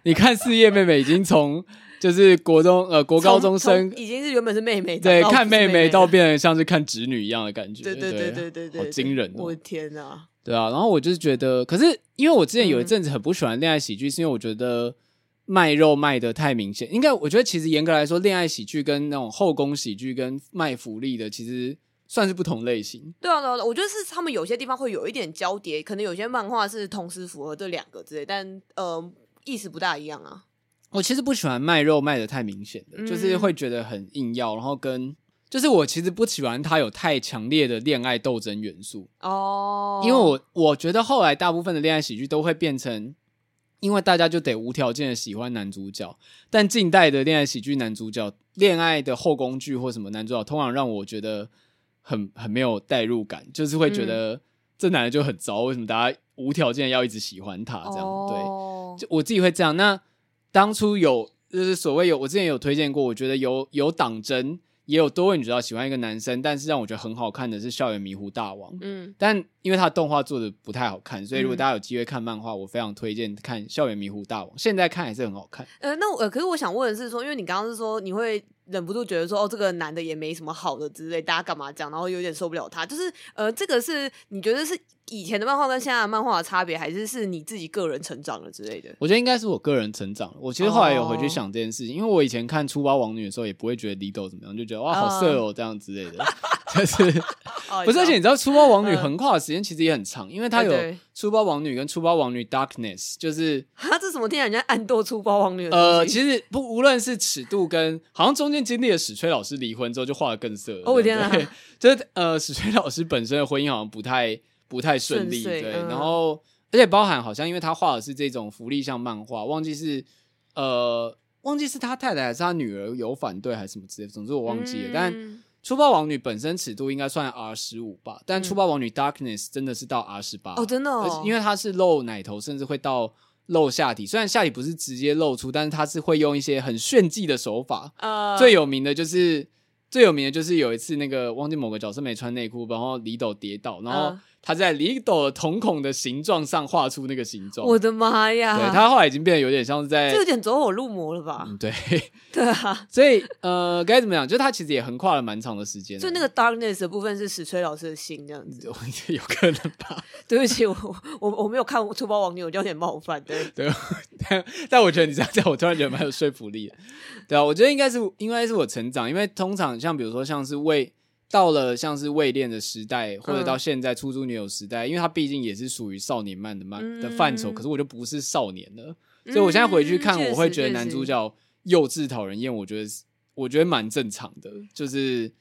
你看四叶妹妹已经从就是国中呃国高中生已经是原本是妹妹，对，看妹妹到变得像是看侄女一样的感觉，对对对对对对，好惊人哦！我的天哪，对啊，然后我就是觉得，可是因为我之前有一阵子很不喜欢恋爱喜剧，是因为我觉得卖肉卖的太明显。应该我觉得其实严格来说，恋爱喜剧跟那种后宫喜剧跟卖福利的其实算是不同类型。对啊，对啊，我觉得是他们有些地方会有一点交叠，可能有些漫画是同时符合这两个之类，但呃。意思不大一样啊！我其实不喜欢卖肉卖的太明显的，嗯、就是会觉得很硬要，然后跟就是我其实不喜欢他有太强烈的恋爱斗争元素哦，因为我我觉得后来大部分的恋爱喜剧都会变成，因为大家就得无条件的喜欢男主角，但近代的恋爱喜剧男主角恋爱的后宫剧或什么男主角，通常让我觉得很很没有代入感，就是会觉得、嗯、这男的就很糟，为什么大家无条件要一直喜欢他这样、哦、对。就我自己会这样。那当初有就是所谓有，我之前有推荐过，我觉得有有党争，也有多位女主角喜欢一个男生，但是让我觉得很好看的是《校园迷糊大王》。嗯，但因为他的动画做的不太好看，所以如果大家有机会看漫画，我非常推荐看《校园迷糊大王》。现在看还是很好看。呃，那我可是我想问的是说，因为你刚刚是说你会忍不住觉得说，哦，这个男的也没什么好的之类，大家干嘛讲？然后有点受不了他。就是呃，这个是你觉得是？以前的漫画跟现在的漫画的差别，还是是你自己个人成长了之类的？我觉得应该是我个人成长。我其实后来有回去想这件事情，oh. 因为我以前看《初八王女》的时候，也不会觉得李斗怎么样，就觉得哇好色哦、喔、这样之类的。*laughs* 但是不是？而且你知道，《出包王女》横跨的时间其实也很长，因为它有《出包王女》跟《出包王女 Darkness》，就是它这什么？听起来人家暗斗出包王女？呃，其实不，无论是尺度跟好像中间经历了史吹老师离婚之后，就画的更色。哦我天啊！*laughs* 就是呃，史吹老师本身的婚姻好像不太。不太顺利，遂对，嗯、然后而且包含好像因为他画的是这种福利像漫画，忘记是呃忘记是他太太还是他女儿有反对还是什么之类，总之我忘记了。嗯、但粗暴王女本身尺度应该算 R 十五吧，但粗暴王女 Darkness 真的是到 R 十八哦，真的哦，而且因为它是露奶头，甚至会到露下体，虽然下体不是直接露出，但是他是会用一些很炫技的手法，呃、最有名的就是最有名的就是有一次那个忘记某个角色没穿内裤，然后李斗跌倒，然后。呃他在李斗的瞳孔的形状上画出那个形状，我的妈呀！对，他后来已经变得有点像是在，这有点走火入魔了吧？嗯，对，*laughs* 对啊。所以呃，该怎么讲？就他其实也横跨了蛮长的时间。就那个 darkness 的部分是史吹老师的心这样子，*laughs* 有可能吧？对不起，我我我没有看《出包王女》，我就有点冒犯。对 *laughs* 对，但但我觉得你这样讲，我突然觉得蛮有说服力的。对啊，我觉得应该是应该是我成长，因为通常像比如说像是为。到了像是未恋的时代，或者到现在出租女友时代，嗯、因为它毕竟也是属于少年漫的漫、嗯、的范畴，可是我就不是少年了，嗯、所以我现在回去看，我会觉得男主角幼稚讨人厌，我觉得我觉得蛮正常的，就是，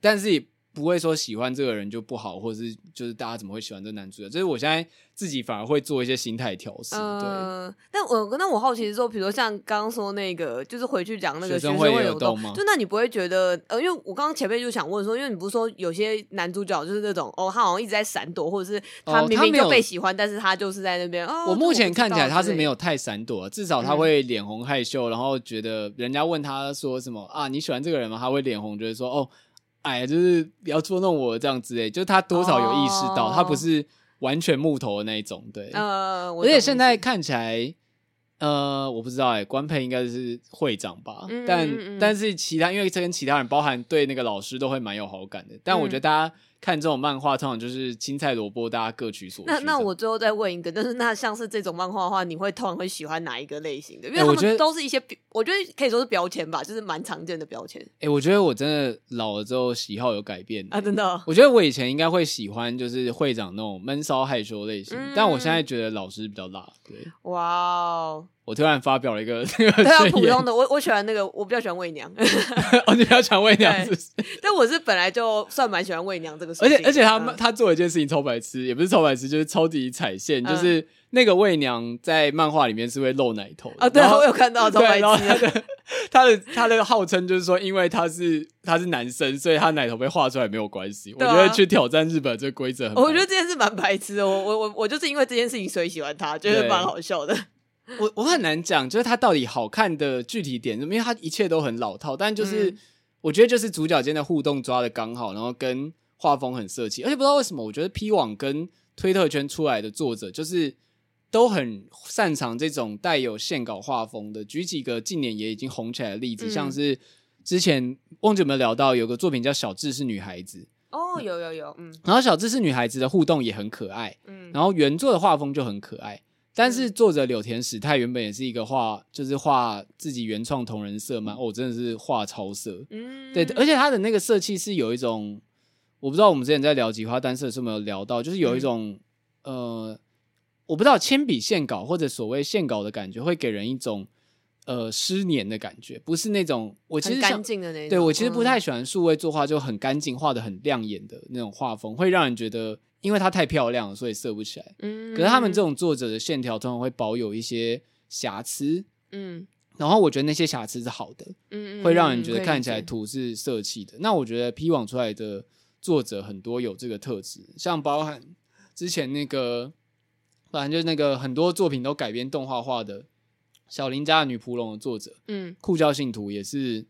但是也。不会说喜欢这个人就不好，或者是就是大家怎么会喜欢这个男主角？就是我现在自己反而会做一些心态调适。呃、对，但我那我好奇是说，比如说像刚刚说那个，就是回去讲那个学生会有动吗？就那你不会觉得呃，因为我刚刚前面就想问说，因为你不是说有些男主角就是那种哦，他好像一直在闪躲，或者是他明明就被喜欢，哦、但是他就是在那边。哦、我目前看起来他是没有太闪躲，至少他会脸红害羞，嗯、然后觉得人家问他说什么啊，你喜欢这个人吗？他会脸红，就是说哦。哎，就是不要捉弄我这样子诶，就是他多少有意识到，他不是完全木头的那一种，对。呃，而且现在看起来，呃，我不知道哎，官配应该是会长吧，嗯、但、嗯、但是其他，因为这跟其他人，包含对那个老师都会蛮有好感的。但我觉得大家。看这种漫画，通常就是青菜萝卜，大家各取所需。那那我最后再问一个，就是那像是这种漫画的话，你会通常会喜欢哪一个类型的？因为我觉得都是一些，我觉得可以说是标签吧，就是蛮常见的标签。哎，我觉得我真的老了之后喜好有改变啊，真的。我觉得我以前应该会喜欢就是会长那种闷骚害羞类型，嗯、但我现在觉得老师比较辣。对，哇哦。我突然发表了一个 *laughs* 对啊，普通的，我我喜欢那个，我比较喜欢伪娘。*laughs* 哦，你比较喜欢伪娘 *laughs* 是不是？但我是本来就算蛮喜欢伪娘这个事情。而且而且他、嗯、他做了一件事情超白痴，也不是超白痴，就是超级踩线，嗯、就是那个伪娘在漫画里面是会露奶头啊。对啊，我有看到超白痴。他的他的他的号称就是说，因为他是他是男生，所以他奶头被画出来没有关系。啊、我觉得去挑战日本这个规则，我觉得这件事蛮白痴的。我我我我就是因为这件事情所以喜欢他，觉得蛮好笑的。我我很难讲，就是它到底好看的具体点，因为它一切都很老套，但就是、嗯、我觉得就是主角间的互动抓的刚好，然后跟画风很色气，而且不知道为什么，我觉得 P 网跟推特圈出来的作者就是都很擅长这种带有线稿画风的。举几个近年也已经红起来的例子，嗯、像是之前忘记有没有聊到，有个作品叫《小智是女孩子》哦，有有有，嗯，然后小智是女孩子的互动也很可爱，嗯，然后原作的画风就很可爱。但是作者柳田史太原本也是一个画，就是画自己原创同人色嘛，哦，真的是画超色，嗯，对，而且他的那个色气是有一种，我不知道我们之前在聊菊花单色是没有聊到，就是有一种，嗯、呃，我不知道铅笔线稿或者所谓线稿的感觉，会给人一种呃失黏的感觉，不是那种我其实干净的那种，对我其实不太喜欢数位作画就很干净画的很亮眼的那种画风，会让人觉得。因为它太漂亮了，所以色不起来。嗯，可是他们这种作者的线条通常会保有一些瑕疵。嗯，然后我觉得那些瑕疵是好的。嗯，会让人觉得看起来图是色气的。那我觉得 P 网出来的作者很多有这个特质，像包含之前那个，反正就是那个很多作品都改编动画化的小林家的女仆龙的作者。嗯，酷教信徒也是。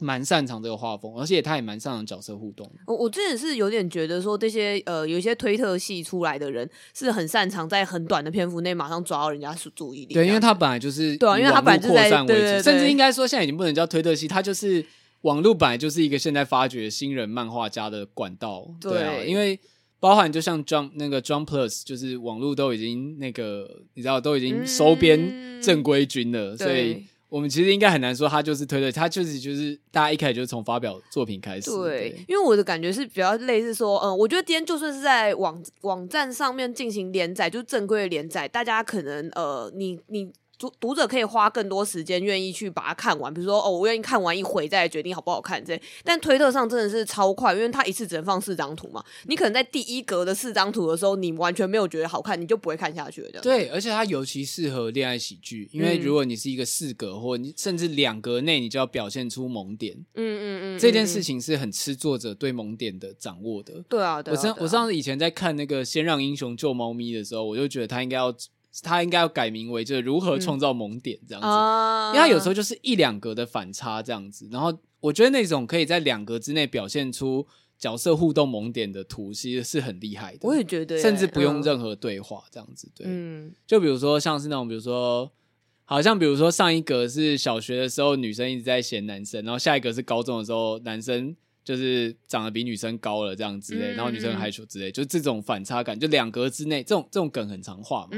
蛮擅长这个画风，而且他也蛮擅长角色互动。我我真的是有点觉得说，这些呃，有一些推特系出来的人是很擅长在很短的篇幅内马上抓到人家注意力。对，因为他本来就是对啊，因为他本来就在对，对，对，甚至应该说现在已经不能叫推特系，他就是网络本来就是一个现在发掘新人漫画家的管道。对啊，因为包含就像 Jump 那个 Jump Plus，就是网络都已经那个你知道都已经收编正规军了，嗯、所以。我们其实应该很难说他就是推特，他就是就是大家一开始就是从发表作品开始。对，对因为我的感觉是比较类似说，嗯，我觉得今天就算是在网网站上面进行连载，就是正规的连载，大家可能呃，你你。读读者可以花更多时间，愿意去把它看完。比如说，哦，我愿意看完一回再来决定好不好看这。但推特上真的是超快，因为它一次只能放四张图嘛。你可能在第一格的四张图的时候，你完全没有觉得好看，你就不会看下去了。这样对，而且它尤其适合恋爱喜剧，因为如果你是一个四格或你甚至两格内，你就要表现出萌点。嗯嗯嗯，这件事情是很吃作者对萌点的掌握的。对啊，对啊。我上我上次以前在看那个《先让英雄救猫咪》的时候，我就觉得他应该要。他应该要改名为就是如何创造萌点这样子，嗯、因为他有时候就是一两格的反差这样子。然后我觉得那种可以在两格之内表现出角色互动萌点的图，其实是很厉害的。我也觉得，甚至不用任何对话这样子。对，嗯，就比如说像是那种，比如说，好像比如说上一格是小学的时候女生一直在嫌男生，然后下一格是高中的时候男生。就是长得比女生高了这样之类，然后女生很害羞之类，就这种反差感，就两格之内，这种这种梗很常画嘛，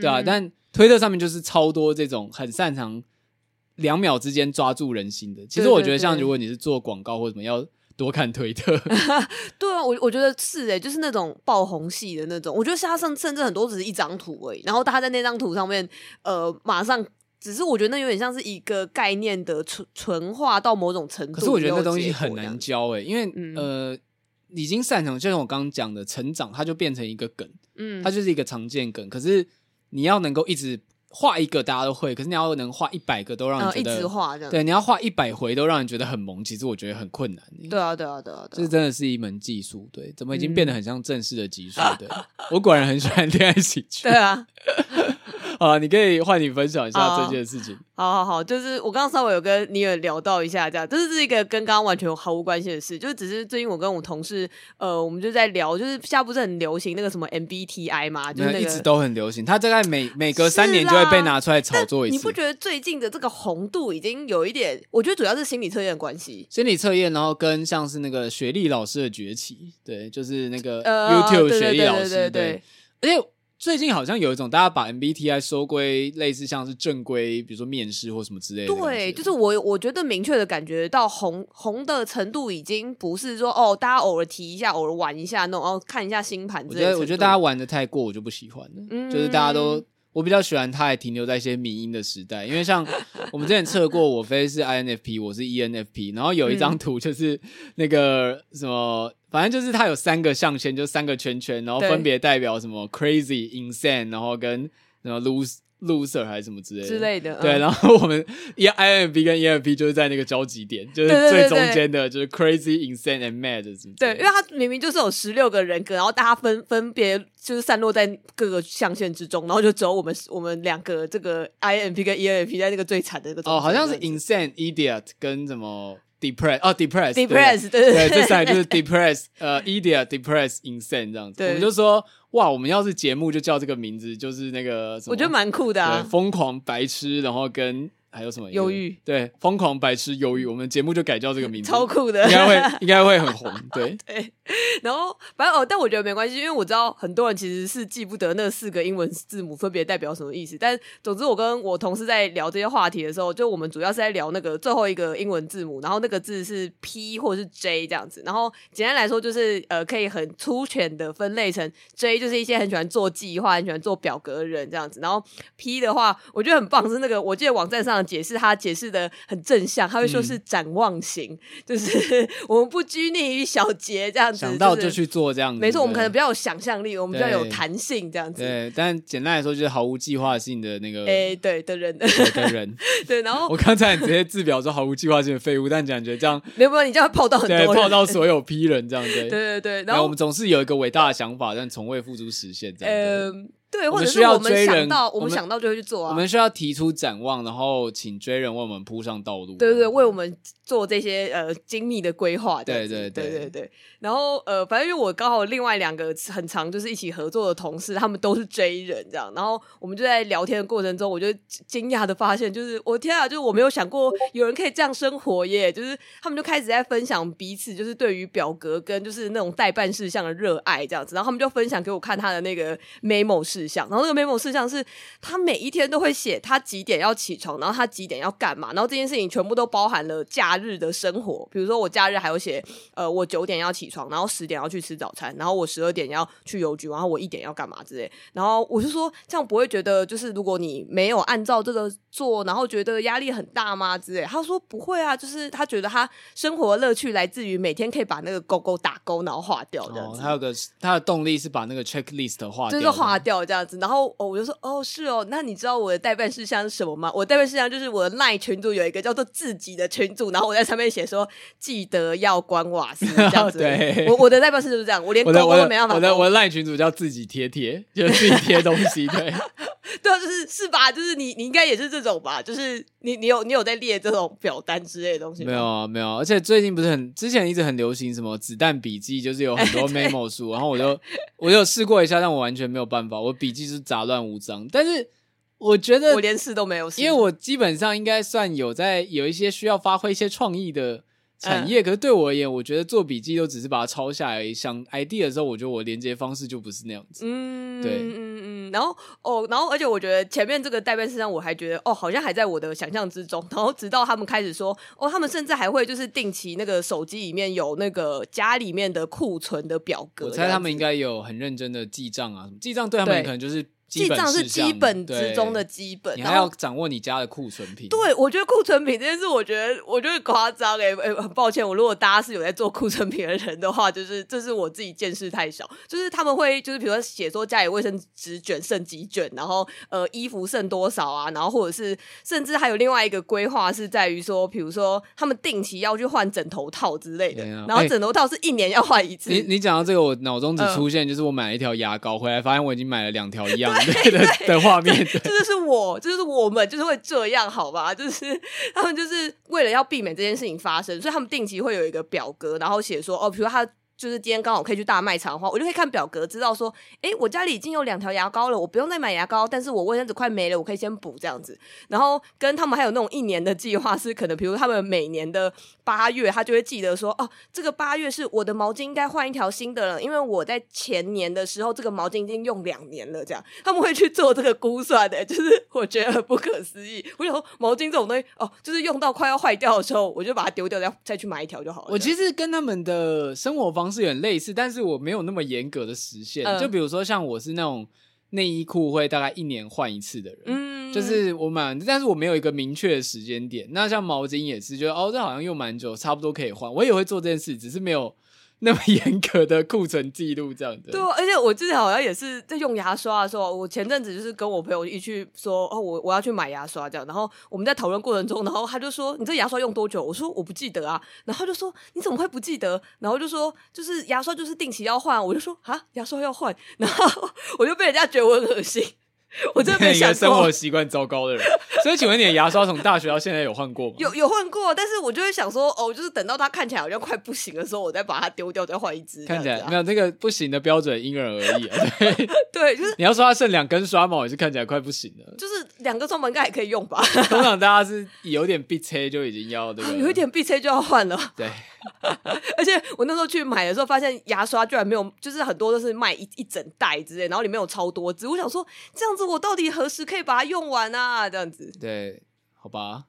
对啊，但推特上面就是超多这种很擅长两秒之间抓住人心的。其实我觉得，像如果你是做广告或什么，要多看推特。*laughs* 对啊，我我觉得是诶，就是那种爆红系的那种，我觉得他甚甚至很多只是一张图而已，然后他在那张图上面，呃，马上。只是我觉得那有点像是一个概念的纯纯化到某种程度，可是我觉得那东西很难教诶、欸，因为、嗯、呃，已经擅长，就像我刚刚讲的成长，它就变成一个梗，嗯，它就是一个常见梗。可是你要能够一直画一个，大家都会；可是你要能画一百个，都让人觉得、呃、一直画这样，对，你要画一百回都让人觉得很萌。其实我觉得很困难、欸。对啊，对啊，对啊，这真的是一门技术。对，怎么已经变得很像正式的技术？对，我果然很喜欢恋爱喜剧。对啊。啊，你可以换你分享一下这件事情。好好好，就是我刚刚稍微有跟你有聊到一下，这样，这是一个跟刚刚完全毫无关系的事，就只是最近我跟我同事，呃，我们就在聊，就是现在不是很流行那个什么 MBTI 嘛，就是那个一直都很流行，它大概每每隔三年就会被拿出来炒作一次。你不觉得最近的这个红度已经有一点？我觉得主要是心理测验的关系，心理测验，然后跟像是那个学历老师的崛起，对，就是那个 YouTube 学历老师，对，对，对，对，对，对，而且。最近好像有一种，大家把 MBTI 收归类似像是正规，比如说面试或什么之类的。对，就是我我觉得明确的感觉到红红的程度已经不是说哦，大家偶尔提一下，偶尔玩一下那种，哦看一下星盘。我觉得我觉得大家玩的太过，我就不喜欢了。嗯，就是大家都我比较喜欢它还停留在一些迷因的时代，因为像 *laughs* 我们之前测过，我非是 INFP，我是 ENFP，然后有一张图就是那个什么。反正就是它有三个象限，就三个圈圈，然后分别代表什么 crazy、insane，然后跟什么 lose。loser 还是什么之类的之类的，对，然后我们 E INFP 跟 ENFP 就是在那个交集点，就是最中间的，就是 crazy insane and mad 什么。对，因为它明明就是有十六个人格，然后大家分分别就是散落在各个象限之中，然后就只有我们我们两个这个 INFP 跟 ENFP 在那个最惨的那个。哦，好像是 insane idiot 跟什么 depressed 哦 depressed depressed 对对对，这三个就是 depressed *laughs* 呃 idiot depressed insane 这样子，我们就说。哇，我们要是节目就叫这个名字，就是那个什么，我觉得蛮酷的啊，疯狂白痴，然后跟。还有什么？忧郁，对，疯狂白痴忧郁，我们节目就改叫这个名字，*laughs* 超酷的，应该会应该会很红，对 *laughs* 对。*laughs* 然后反正哦，但我觉得没关系，因为我知道很多人其实是记不得那四个英文字母分别代表什么意思。但总之，我跟我同事在聊这些话题的时候，就我们主要是在聊那个最后一个英文字母，然后那个字是 P 或者是 J 这样子。然后简单来说，就是呃，可以很粗浅的分类成 J 就是一些很喜欢做计划、很喜欢做表格的人这样子。然后 P 的话，我觉得很棒，是那个我记得网站上的解释，他解释。的，很正向，他会说是展望型，嗯、就是 *laughs* 我们不拘泥于小节这样子，想到就去做这样子。没错，我们可能比较有想象力，我们比较有弹性这样子。对，但简单来说就是毫无计划性的那个，哎、欸，对的人，对的人，*laughs* 对。然后我刚才直接自表说毫无计划性的废物，但感觉得这样没有没有，你这样会泡到很多人，泡到所有批人这样子，对对 *laughs* 对。然后我们总是有一个伟大的想法，但从未付诸实现这样。嗯对，或者是我们想到，我们想到就会去做啊。我们需要提出展望，然后请追人为我们铺上道路。对对对，为我们做这些呃精密的规划。对对对对对对。然后呃，反正因为我刚好另外两个很长就是一起合作的同事，他们都是追人这样。然后我们就在聊天的过程中，我就惊讶的发现，就是我天啊，就是我没有想过有人可以这样生活耶。就是他们就开始在分享彼此就是对于表格跟就是那种代办事项的热爱这样子。然后他们就分享给我看他的那个 memo 事项，然后那个 memo。事项是，他每一天都会写他几点要起床，然后他几点要干嘛，然后这件事情全部都包含了假日的生活。比如说我假日还有写，呃，我九点要起床，然后十点要去吃早餐，然后我十二点要去邮局，然后我一点要干嘛之类。然后我就说，这样不会觉得就是如果你没有按照这个做，然后觉得压力很大吗？之类。他说不会啊，就是他觉得他生活的乐趣来自于每天可以把那个勾勾打勾，然后划掉这样子。哦，他有个他的动力是把那个 checklist 划掉，就是划掉这样子，然后哦。我就说哦，是哦，那你知道我的代办事项是什么吗？我的待办事项就是我的 LINE 群组有一个叫做自己的群组，然后我在上面写说记得要关瓦斯 *laughs* 这样子。对，我我的代办事就是这样，我连勾勾都没办法。我的我的 LINE 群组叫自己贴贴，就是自己贴东西。对，*laughs* 对啊，就是是吧？就是你你应该也是这种吧？就是你你有你有在列这种表单之类的东西吗？没有啊，没有。而且最近不是很之前一直很流行什么子弹笔记，就是有很多 *laughs* memo 书，然后我就我就试过一下，但我完全没有办法，我笔记是杂乱无章，但是。我觉得我连试都没有试，因为我基本上应该算有在有一些需要发挥一些创意的产业，嗯、可是对我而言，我觉得做笔记都只是把它抄下来，想 idea 的时候，我觉得我连接方式就不是那样子。嗯，对，嗯嗯，然后哦，然后而且我觉得前面这个代办事项，我还觉得哦，好像还在我的想象之中。然后直到他们开始说，哦，他们甚至还会就是定期那个手机里面有那个家里面的库存的表格，我猜他们应该有很认真的记账啊，记账对他们可能就是。记账是基本之中的基本，你还要掌握你家的库存品。对，我觉得库存品这件事，我觉得我觉得夸张哎哎，很抱歉，我如果大家是有在做库存品的人的话，就是这是我自己见识太少。就是他们会就是比如说写说家里卫生纸卷剩几卷，然后呃衣服剩多少啊，然后或者是甚至还有另外一个规划是在于说，比如说他们定期要去换枕头套之类的，啊、然后枕头套是一年要换一次。欸、你你讲到这个，我脑中只出现就是我买了一条牙膏回来，发现我已经买了两条一样的。对的的画面，这就是我，这就是我们，就是会这样，好吧？*laughs* 就是他们就是为了要避免这件事情发生，所以他们定期会有一个表格，然后写说哦，比如他。就是今天刚好可以去大卖场的话，我就可以看表格，知道说，哎，我家里已经有两条牙膏了，我不用再买牙膏，但是我卫生纸快没了，我可以先补这样子。然后跟他们还有那种一年的计划，是可能比如他们每年的八月，他就会记得说，哦，这个八月是我的毛巾应该换一条新的了，因为我在前年的时候这个毛巾已经用两年了，这样他们会去做这个估算的，就是 *laughs* 我觉得不可思议。我想说毛巾这种东西，哦，就是用到快要坏掉的时候，我就把它丢掉，再再去买一条就好了。我其实跟他们的生活方式。有点类似，但是我没有那么严格的实现。嗯、就比如说，像我是那种内衣裤会大概一年换一次的人，嗯，就是我蛮，但是我没有一个明确的时间点。那像毛巾也是，觉得哦，这好像用蛮久，差不多可以换。我也会做这件事，只是没有。*laughs* 那么严格的库存记录这样子，对，而且我之前好像也是在用牙刷的时候，我前阵子就是跟我朋友一起说，哦，我我要去买牙刷这样，然后我们在讨论过程中，然后他就说，你这牙刷用多久？我说我不记得啊，然后就说你怎么会不记得？然后就说就是牙刷就是定期要换，我就说啊，牙刷要换，*laughs* 然后我就被人家觉得我很恶心。*laughs* 我真的没 *laughs* 想过，生活习惯糟糕的人。*laughs* 所以，请问你的牙刷从大学到现在有换过吗？有有换过，但是我就会想说，哦，就是等到它看起来好像快不行的时候，我再把它丢掉，再换一支。看起来没有那个不行的标准，因人而异啊。对对，就是你要说它剩两根刷毛，也是看起来快不行了。就是两个刷毛应该还可以用吧？通常大家是有点必车就已经要对？有一点必车就要换了。对。而且我那时候去买的时候，发现牙刷居然没有，就是很多都是卖一一整袋之类，然后里面有超多支。我想说，这样子我到底何时可以把它用完啊？这样子。对，好吧。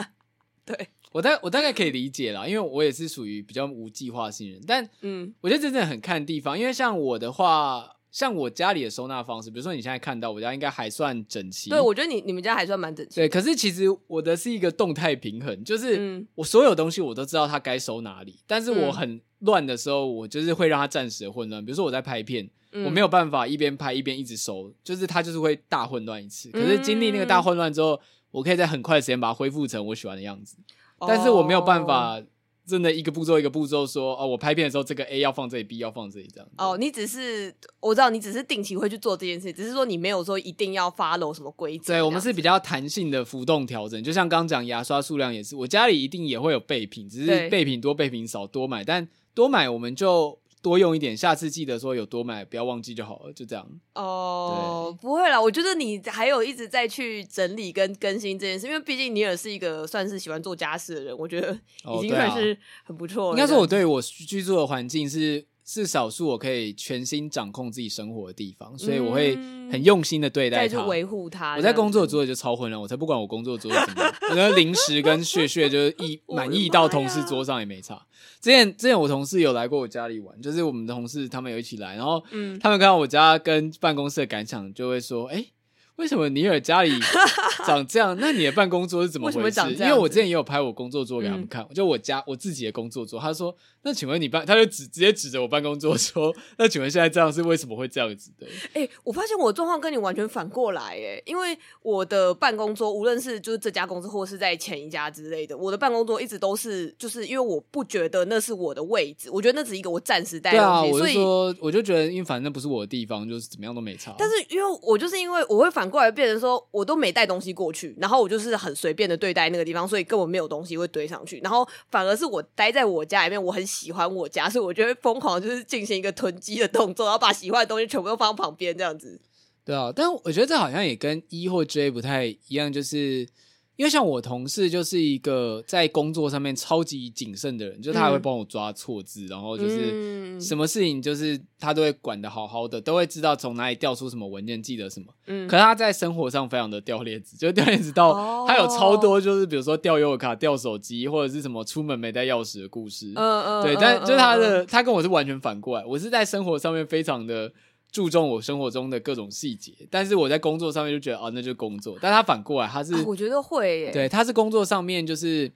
*laughs* 对，我大我大概可以理解啦，因为我也是属于比较无计划性人。但嗯，我觉得真的很看地方，因为像我的话。像我家里的收纳方式，比如说你现在看到我家应该还算整齐。对，我觉得你你们家还算蛮整齐。对，可是其实我的是一个动态平衡，就是我所有东西我都知道它该收哪里，但是我很乱的时候，我就是会让它暂时的混乱。比如说我在拍片，我没有办法一边拍一边一直收，就是它就是会大混乱一次。可是经历那个大混乱之后，我可以在很快的时间把它恢复成我喜欢的样子，但是我没有办法。真的一个步骤一个步骤说哦，我拍片的时候这个 A 要放这里，B 要放这里，这样。哦，你只是我知道你只是定期会去做这件事，只是说你没有说一定要 follow 什么规则。对，我们是比较弹性的浮动调整，就像刚讲牙刷数量也是，我家里一定也会有备品，只是备品多备品少多买，但多买我们就。多用一点，下次记得说有多买，不要忘记就好了，就这样。哦，对不会啦，我觉得你还有一直在去整理跟更新这件事，因为毕竟你也是一个算是喜欢做家事的人，我觉得已经算是很不错了。应该说，我对我居住的环境是。是少数我可以全心掌控自己生活的地方，所以我会很用心的对待它，维护它。我在工作桌子就超混乱，我才不管我工作桌子怎么样，我的零食跟屑屑就是一 *laughs* 满溢到同事桌上也没差。之前之前我同事有来过我家里玩，就是我们的同事他们有一起来，然后他们看到我家跟办公室的感想，就会说：“哎。”为什么尼尔家里 *laughs* 长这样？那你的办公桌是怎么回事？因为我之前也有拍我工作桌给他们看，嗯、就我家我自己的工作桌。他说：“那请问你办？”他就指直接指着我办公桌说：“那请问现在这样是为什么会这样子的？”哎、欸，我发现我状况跟你完全反过来哎，因为我的办公桌无论是就是这家公司或是在前一家之类的，我的办公桌一直都是就是因为我不觉得那是我的位置，我觉得那只是一个我暂时待的东西。对啊，我就说我就觉得因为反正那不是我的地方，就是怎么样都没差。但是因为我就是因为我会反。过来变成说，我都没带东西过去，然后我就是很随便的对待那个地方，所以根本没有东西会堆上去。然后反而是我待在我家里面，我很喜欢我家，*laughs* 所以我就会疯狂就是进行一个囤积的动作，然后把喜欢的东西全部都放旁边这样子。对啊，但我觉得这好像也跟一或 J 不太一样，就是。因为像我同事就是一个在工作上面超级谨慎的人，就是他还会帮我抓错字，嗯、然后就是什么事情就是他都会管的好好的，都会知道从哪里调出什么文件，记得什么。嗯，可是他在生活上非常的掉链子，就掉链子到他有超多，就是比如说掉悠游卡、掉手机或者是什么出门没带钥匙的故事。嗯嗯，对，但就是他的他跟我是完全反过来，我是在生活上面非常的。注重我生活中的各种细节，但是我在工作上面就觉得啊，那就是工作。但他反过来，他是、啊、我觉得会耶，对，他是工作上面就是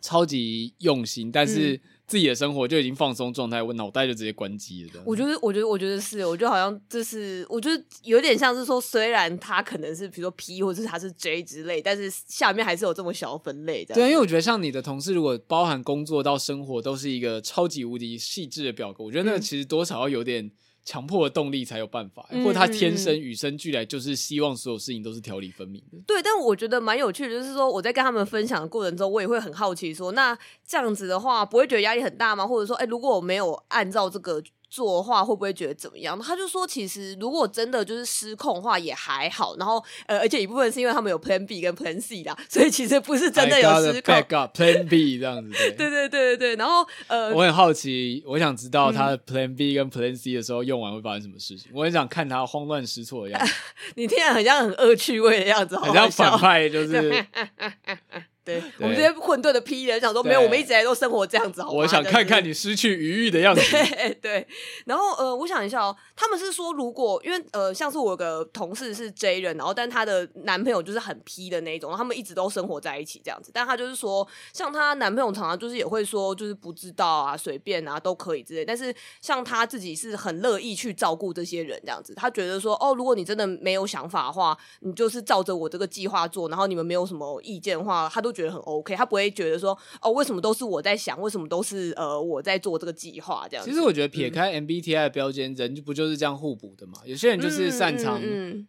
超级用心，但是自己的生活就已经放松状态，我脑袋就直接关机了。我觉得，我觉得，我觉得是，我觉得好像这是，我觉得有点像是说，虽然他可能是比如说 P 或者是他是 J 之类，但是下面还是有这么小分类的。对，因为我觉得像你的同事，如果包含工作到生活都是一个超级无敌细致的表格，我觉得那个其实多少要有点。强迫的动力才有办法，或者他天生与生俱来就是希望所有事情都是条理分明的。对，但我觉得蛮有趣的，就是说我在跟他们分享的过程中，我也会很好奇说，那这样子的话，不会觉得压力很大吗？或者说，哎，如果我没有按照这个。做的话会不会觉得怎么样？他就说，其实如果真的就是失控的话也还好。然后呃，而且一部分是因为他们有 Plan B 跟 Plan C 啦，所以其实不是真的有失控。Back up Plan B 这样子对。*laughs* 对对对对对。然后呃，我很好奇，我想知道他的 Plan B 跟 Plan C 的时候用完会发生什么事情。我很想看他慌乱失措的样子。*laughs* 你听起来很像很恶趣味的样子，好像反派就是。*laughs* 对，对我们这些混沌的 P 人想说，没有，我们一直以来都生活这样子好。我想看看你失去余裕的样子。对对，然后呃，我想一下哦，他们是说，如果因为呃，像是我有个同事是 J 人，然后但她的男朋友就是很 P 的那一种，他们一直都生活在一起这样子。但她就是说，像她男朋友常常就是也会说，就是不知道啊，随便啊，都可以之类。但是像她自己是很乐意去照顾这些人这样子。她觉得说，哦，如果你真的没有想法的话，你就是照着我这个计划做，然后你们没有什么意见的话，她都。觉得很 OK，他不会觉得说哦，为什么都是我在想，为什么都是呃我在做这个计划这样。其实我觉得撇开 MBTI 的标签，嗯、人就不就是这样互补的嘛？有些人就是擅长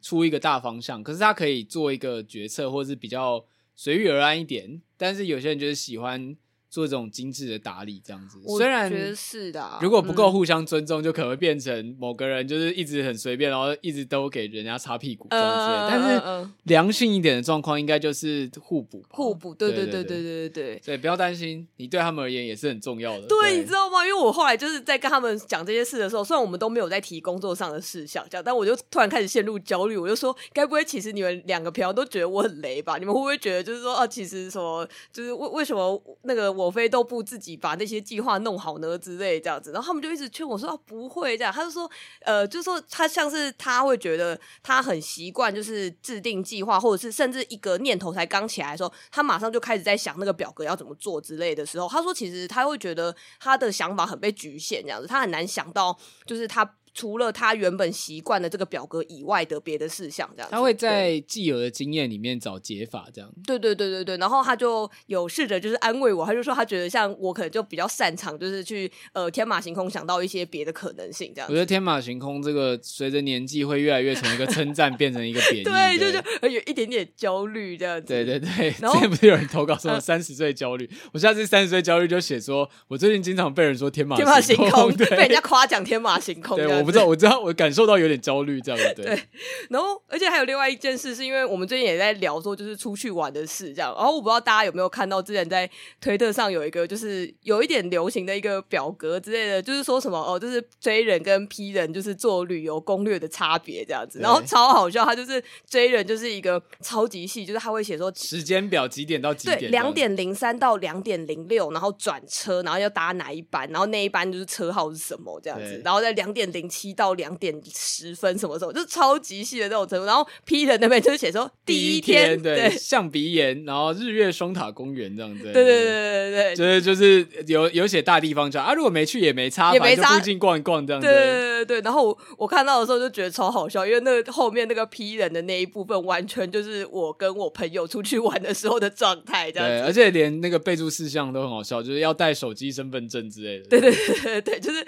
出一个大方向，嗯嗯嗯、可是他可以做一个决策，或是比较随遇而安一点。但是有些人就是喜欢。做这种精致的打理，这样子，虽然觉得是的，如果不够互相尊重，就可能会变成某个人就是一直很随便，然后一直都给人家擦屁股这样子。但是良性一点的状况，应该就是互补，互补。对对对对对对对。所以不要担心，你对他们而言也是很重要的。对，你知道吗？因为我后来就是在跟他们讲这些事的时候，虽然我们都没有在提工作上的事项，这样，但我就突然开始陷入焦虑。我就说，该不会其实你们两个平常都觉得我很雷吧？你们会不会觉得就是说，啊，其实什么，就是为为什么那个我我非都不自己把那些计划弄好呢之类这样子，然后他们就一直劝我说：“啊，不会这样。”他就说：“呃，就说他像是他会觉得他很习惯，就是制定计划，或者是甚至一个念头才刚起来的时候，他马上就开始在想那个表格要怎么做之类的时候，他说其实他会觉得他的想法很被局限，这样子，他很难想到就是他。”除了他原本习惯的这个表格以外的别的事项，这样他会在既有的经验里面找解法，这样。对对对对对，然后他就有试着就是安慰我，他就说他觉得像我可能就比较擅长，就是去呃天马行空想到一些别的可能性，这样。我觉得天马行空这个随着年纪会越来越从一个称赞变成一个贬义，*laughs* 对，就就有一点点焦虑这样子。对对对，然后 *laughs* 不是有人投稿说三十岁焦虑，呃、我下次三十岁焦虑就写说，我最近经常被人说天马天马行空，*laughs* 对被人家夸奖天马行空。对，我不知道，我知道 *laughs* 我感。受到有点焦虑，这样子对。对，然后而且还有另外一件事，是因为我们最近也在聊说，就是出去玩的事，这样。然后我不知道大家有没有看到，之前在推特上有一个，就是有一点流行的一个表格之类的，就是说什么哦，就是追人跟批人就是做旅游攻略的差别这样子。然后超好笑，他就是追人就是一个超级细，就是他会写说时间表几点到几点，对，两点零三到两点零六，然后转车，然后要搭哪一班，然后那一班就是车号是什么这样子，然后在两点零七到两点十分。什么时候就是超级细的那种程度，然后 P 人那边就是写说第一天，对，象鼻炎，然后日月双塔公园这样子，对对对对对对，就是就是有有写大地方叫啊，如果没去也没差，也没差，附近逛一逛这样子，对对对对。然后我我看到的时候就觉得超好笑，因为那个后面那个 P 人的那一部分，完全就是我跟我朋友出去玩的时候的状态，这样子，对，而且连那个备注事项都很好笑，就是要带手机、身份证之类的，对对对对对，就是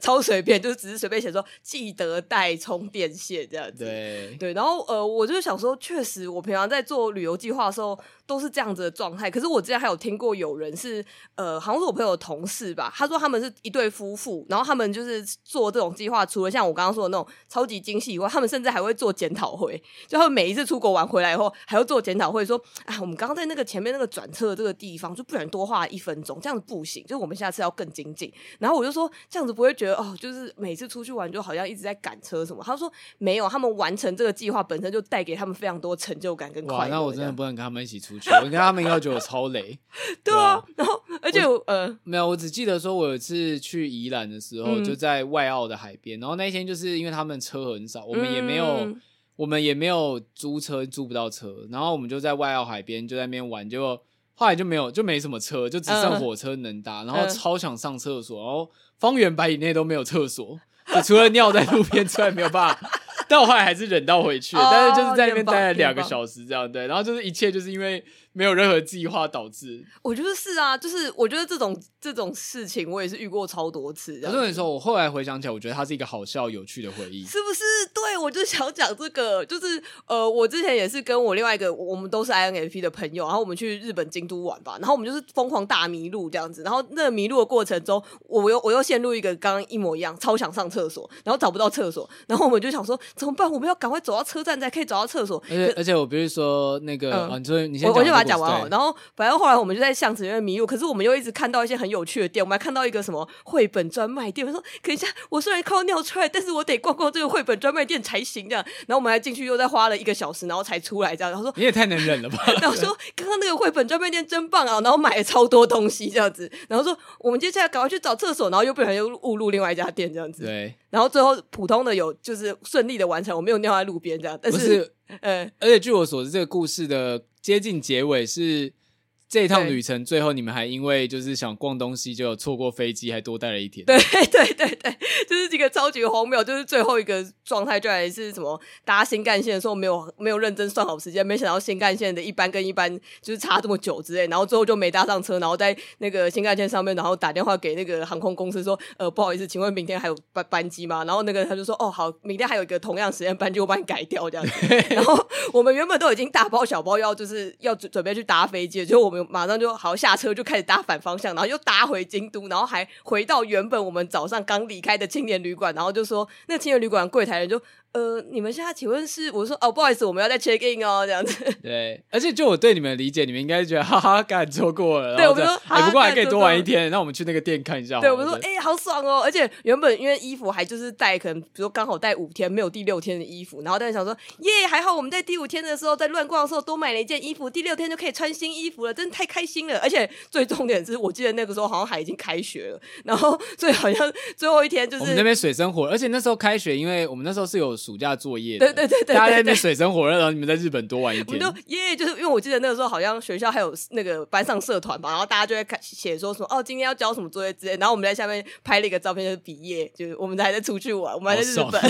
超随便，就是只是随便写说记得带充电线这样子，对对，然后呃，我就想说，确实我平常在做旅游计划的时候。都是这样子的状态，可是我之前还有听过有人是，呃，好像是我朋友的同事吧，他说他们是一对夫妇，然后他们就是做这种计划，除了像我刚刚说的那种超级精细以外，他们甚至还会做检讨会，就他们每一次出国玩回来以后，还要做检讨会，说，啊，我们刚刚在那个前面那个转车的这个地方，就不然多花一分钟，这样子不行，就是我们下次要更精进。然后我就说，这样子不会觉得哦，就是每次出去玩就好像一直在赶车什么？他说没有，他们完成这个计划本身就带给他们非常多成就感跟快乐。那我真的不能跟他们一起出去。我跟他们应该觉得我超累，*laughs* 对啊，然后而且我呃没有，我只记得说我有一次去宜兰的时候，就在外澳的海边，然后那一天就是因为他们车很少，我们也没有我们也没有租车，租不到车，然后我们就在外澳海边就在那边玩，结果后来就没有就没什么车，就只剩火车能搭，然后超想上厕所，然后方圆百里内都没有厕所，就除了尿在路边之外没有办法。但我后来还是忍到回去，但是就是在那边待了两个小时这样，对，然后就是一切就是因为没有任何计划导致。我觉得是啊，就是我觉得这种这种事情我也是遇过超多次。我跟你说，我后来回想起来，我觉得它是一个好笑有趣的回忆，是不是？对，我就想讲这个，就是呃，我之前也是跟我另外一个，我们都是 INFP 的朋友，然后我们去日本京都玩吧，然后我们就是疯狂大迷路这样子，然后那个迷路的过程中，我又我又陷入一个刚刚一模一样，超想上厕所，然后找不到厕所，然后我们就想说怎么办？我们要赶快走到车站才可以找到厕所。而且而且我不是说那个，嗯、啊，你说你先讲，我先把它讲完好，然后反正后来我们就在巷子里面迷路，可是我们又一直看到一些很有趣的店，我们还看到一个什么绘本专卖店，我说等一下，我虽然靠尿出来，但是我得逛逛这个绘本专卖店才行这样。然后我们还进去，又再花了一个小时，然后才出来这样。*laughs* 然后说你也太能忍了吧？然后说刚刚那个绘本专卖店真棒啊！然后买了超多东西这样子。然后说我们接下来赶快去找厕所，然后又不小心又误入另外一家店这样子。对。然后最后普通的有就是顺利的完成，我没有尿在路边这样。但是，是呃，而且据我所知，这个故事的接近结尾是。这一趟旅程最后，你们还因为就是想逛东西，就有错过飞机，还多待了一天。对 *laughs* 对对对，就是这个超级荒谬，就是最后一个状态，居然是什么搭新干线的时候没有没有认真算好时间，没想到新干线的一班跟一班就是差这么久之类，然后最后就没搭上车，然后在那个新干线上面，然后打电话给那个航空公司说，呃，不好意思，请问明天还有班班机吗？然后那个他就说，哦，好，明天还有一个同样时间班机，我帮你改掉这样子。然后我们原本都已经大包小包要就是要准准备去搭飞机，就我们。马上就好下车，就开始搭反方向，然后又搭回京都，然后还回到原本我们早上刚离开的青年旅馆，然后就说那青年旅馆柜台人就。呃，你们现在请问是？我说哦，不好意思，我们要再 check in 哦，这样子。*laughs* 对，而且就我对你们的理解，你们应该觉得哈哈，干错过了。对，我们说，哎，不过还可以多玩一天，那我们去那个店看一下。*laughs* 对，我们说，哎，好爽哦！而且原本因为衣服还就是带，可能比如说刚好带五天，没有第六天的衣服，然后但是想说，耶，还好我们在第五天的时候在乱逛的时候多买了一件衣服，第六天就可以穿新衣服了，真的太开心了。而且最重点是我记得那个时候好像还已经开学了，然后所以好像最后一天就是我们那边水深火热，而且那时候开学，因为我们那时候是有暑假作业。对对对对，大家在那边水深火热，然后你们在日本多玩一天。我们就耶，就是因为我记得那个时候好像学校还有那个班上社团吧，然后大家就会开写说什么哦，今天要交什么作业之类，然后我们在下面拍了一个照片，就是毕业，就是我们还在出去玩，我们还在日本。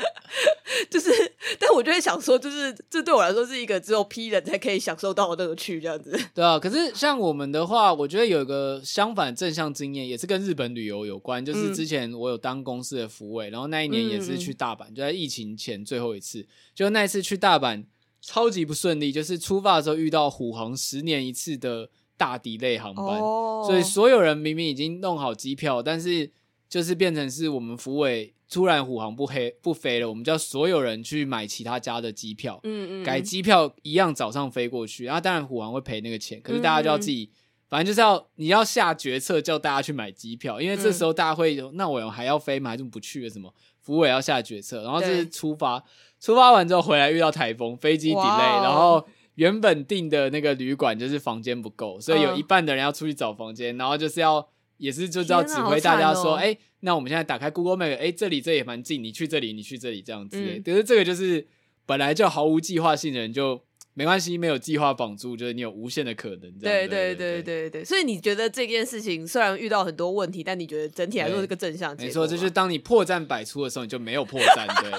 *laughs* 就是，但我就会想说，就是这对我来说是一个只有 P 人才可以享受到的乐趣，这样子。*laughs* 对啊，可是像我们的话，我觉得有一个相反正向经验，也是跟日本旅游有关。就是之前我有当公司的服务，然后那一年也是去大阪，就在疫情前最后一次。就那一次去大阪，超级不顺利，就是出发的时候遇到虎航十年一次的大 delay 航班，所以所有人明明已经弄好机票，但是就是变成是我们福委。突然虎航不黑不飞了，我们叫所有人去买其他家的机票，嗯嗯，改机票一样早上飞过去，然后当然虎航会赔那个钱，可是大家就要自己，嗯、反正就是要你要下决策叫大家去买机票，因为这时候大家会，嗯、那我还要飞吗？还是不去了？什么？福委要下决策，然后这是出发，出发完之后回来遇到台风，飞机 delay，哇然后原本订的那个旅馆就是房间不够，所以有一半的人要出去找房间，然后就是要。也是就知道指挥大家说，哎、哦欸，那我们现在打开 Google Map，哎、欸，这里这也蛮近，你去这里，你去这里这样子。嗯、可是这个就是本来就毫无计划性的人就没关系，没有计划绑住，就是你有无限的可能。对对对对对，所以你觉得这件事情虽然遇到很多问题，但你觉得整体来说是个正向？没错，就是当你破绽百出的时候，你就没有破绽。对。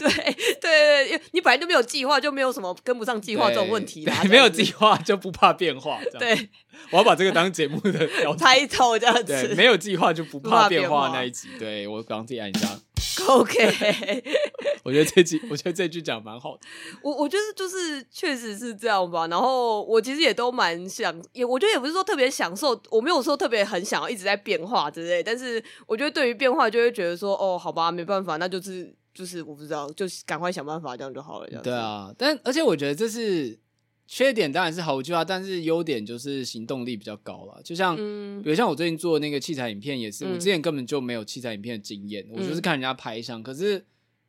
对 *laughs* 对对，你本来就没有计划，就没有什么跟不上计划这种问题啦。没有计划就不怕变化。对，我要把这个当节目的开头 *laughs* 这样子。对，没有计划就不怕变化那一集。对，我刚自己按一下。OK，*laughs* 我觉得这句，我觉得这句讲蛮好的。我我觉得就是确实是这样吧。然后我其实也都蛮想，也我觉得也不是说特别享受，我没有说特别很想要一直在变化之类。但是我觉得对于变化，就会觉得说，哦，好吧，没办法，那就是。就是我不知道，就赶快想办法，这样就好了。这样对啊，但而且我觉得这是缺点，当然是毫无计划，但是优点就是行动力比较高了。就像，嗯、比如像我最近做的那个器材影片，也是、嗯、我之前根本就没有器材影片的经验，嗯、我就是看人家拍相。可是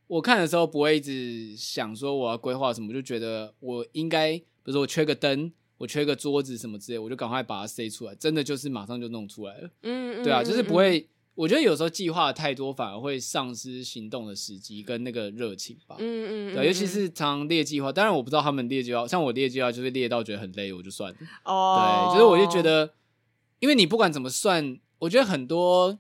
我看的时候不会一直想说我要规划什么，就觉得我应该，比如说我缺个灯，我缺个桌子什么之类，我就赶快把它塞出来，真的就是马上就弄出来了。嗯，对啊，就是不会。我觉得有时候计划太多，反而会丧失行动的时机跟那个热情吧。嗯嗯，对，尤其是常列计划，当然我不知道他们列计划，像我列计划就是列到觉得很累，我就算了。哦，对，就是我就觉得，因为你不管怎么算，我觉得很多，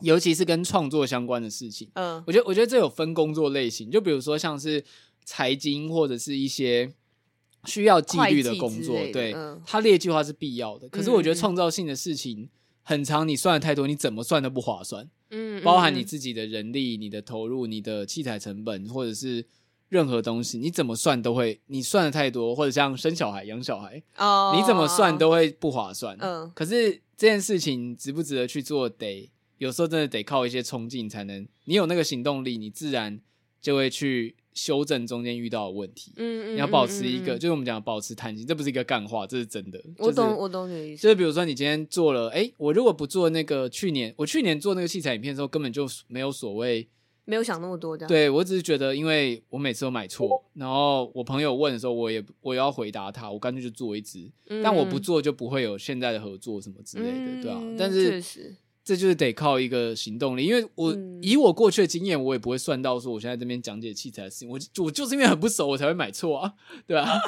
尤其是跟创作相关的事情，嗯，我觉得我觉得这有分工作类型，就比如说像是财经或者是一些需要纪律的工作，的对，嗯、它列计划是必要的。可是我觉得创造性的事情很长，你算的太多，你怎么算都不划算。嗯，包含你自己的人力、你的投入、你的器材成本，或者是任何东西，你怎么算都会，你算的太多，或者像生小孩、养小孩，哦，你怎么算都会不划算。嗯，可是这件事情值不值得去做，得有时候真的得靠一些冲劲才能。你有那个行动力，你自然就会去。修正中间遇到的问题，嗯，你要保持一个，就是我们讲保持弹性，这不是一个干话，这是真的。我懂，我懂你的意思。就是比如说，你今天做了，哎，我如果不做那个去年，我去年做那个器材影片的时候，根本就没有所谓，没有想那么多的。对，我只是觉得，因为我每次都买错，然后我朋友问的时候，我也我也要回答他，我干脆就做一支，但我不做就不会有现在的合作什么之类的，对啊。但是。这就是得靠一个行动力，因为我、嗯、以我过去的经验，我也不会算到说我现在这边讲解器材的事情，我我就是因为很不熟，我才会买错啊，对吧、*laughs* 啊？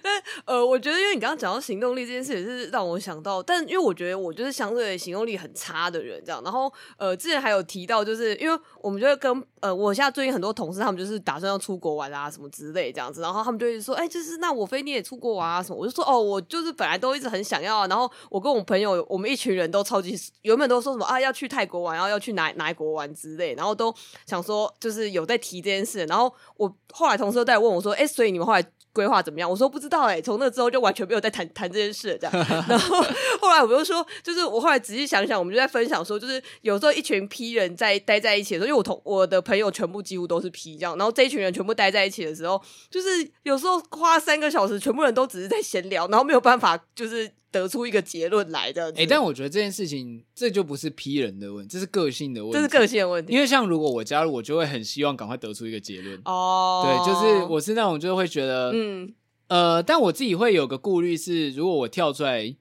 但呃，我觉得因为你刚刚讲到行动力这件事，也是让我想到，但因为我觉得我就是相对行动力很差的人，这样。然后呃，之前还有提到，就是因为我们就会跟呃，我现在最近很多同事，他们就是打算要出国玩啊，什么之类这样子，然后他们就会说，哎，就是那我非你也出国玩啊什么，我就说哦，我就是本来都一直很想要，然后我跟我朋友，我们一群人都超级原本都说什么啊要去泰国玩，然后要去哪哪一国玩之类，然后都想说就是有在提这件事，然后我后来同事都在问我说，哎，所以你们后来。规划怎么样？我说不知道哎、从那之后就完全没有再谈 *laughs* 谈这件事了这样。*laughs* 然后后来我就说，就是我后来仔细想想，我们就在分享说，就是有时候一群 P 人在待在一起的时候，因为我同我的朋友全部几乎都是 P 这样，然后这一群人全部待在一起的时候，就是有时候花三个小时，全部人都只是在闲聊，然后没有办法就是。得出一个结论来的，哎、欸，但我觉得这件事情，这就不是批人的问题，这是个性的问题，这是个性的问题。因为像如果我加入，我就会很希望赶快得出一个结论。哦，对，就是我是那种就会觉得，嗯，呃，但我自己会有个顾虑是，如果我跳出来，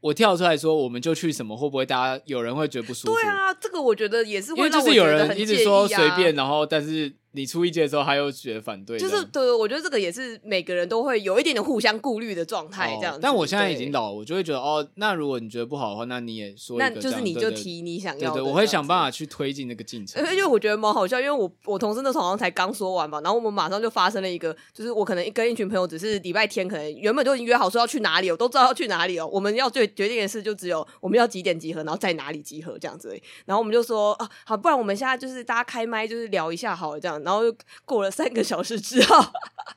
我跳出来说我们就去什么，会不会大家有人会觉得不舒服？对啊，这个我觉得也是会，因为就是有人一直说随便，然后但是。你出意见的时候，他又觉得反对，就是对，我觉得这个也是每个人都会有一点点互相顾虑的状态，这样子。但我现在已经老了，我就会觉得哦，那如果你觉得不好的话，那你也说，那就是你就提你想要的。对对，我会想办法去推进那个进程。因为我觉得蛮好笑，因为我我同事那时候好像才刚说完嘛，然后我们马上就发生了一个，就是我可能跟一群朋友只是礼拜天，可能原本就已经约好说要去哪里，我都知道要去哪里哦。我们要最决定的事就只有我们要几点集合，然后在哪里集合这样子而已。然后我们就说啊，好，不然我们现在就是大家开麦，就是聊一下好了，这样。然后又过了。三个小时之后，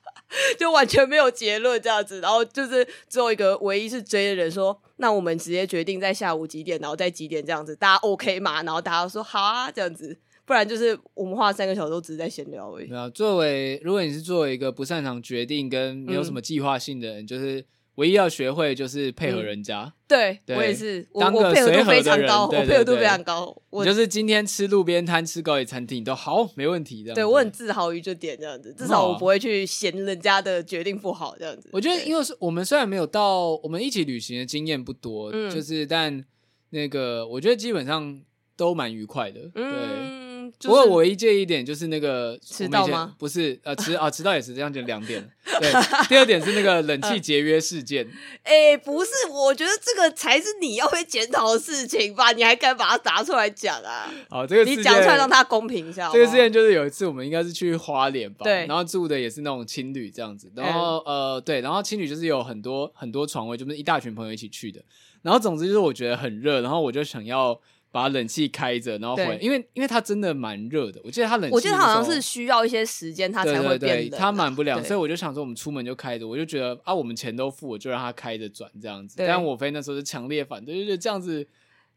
*laughs* 就完全没有结论这样子，然后就是最后一个唯一是追的人说：“那我们直接决定在下午几点，然后在几点这样子，大家 OK 吗？”然后大家说：“好啊，这样子。”不然就是我们花三个小时都只是在闲聊而已。那作为如果你是作为一个不擅长决定跟没有什么计划性的人，就是。唯一要学会就是配合人家，嗯、对，对我也是，当个我配合度非常高，我配合度非常高。我就是今天吃路边摊、吃高级餐厅都好，没问题的。对我很自豪于这点，这样子，至少我不会去嫌人家的决定不好，这样子。我觉得，因为是我们虽然没有到我们一起旅行的经验不多，嗯、就是但那个我觉得基本上都蛮愉快的，对。嗯不过我唯一介意一点就是那个迟到吗？不是，呃，迟啊，迟到也是这样，就两点。*laughs* 对，第二点是那个冷气节约事件。*laughs* 哎、欸，不是，我觉得这个才是你要被检讨的事情吧？你还敢把它拿出来讲啊？好，这个你讲出来让他公平一下好不好。这个事件就是有一次我们应该是去花莲吧，对，然后住的也是那种青旅这样子，然后、嗯、呃，对，然后青旅就是有很多很多床位，就是一大群朋友一起去的。然后总之就是我觉得很热，然后我就想要。把冷气开着，然后回，因为因为它真的蛮热的。我记得它冷气，我记得它好像是需要一些时间，它才会变冷。对对对，它满不了，所以我就想说，我们出门就开着。我就觉得啊，我们钱都付，我就让它开着转这样子。但我飞那时候是强烈反对，就觉得这样子。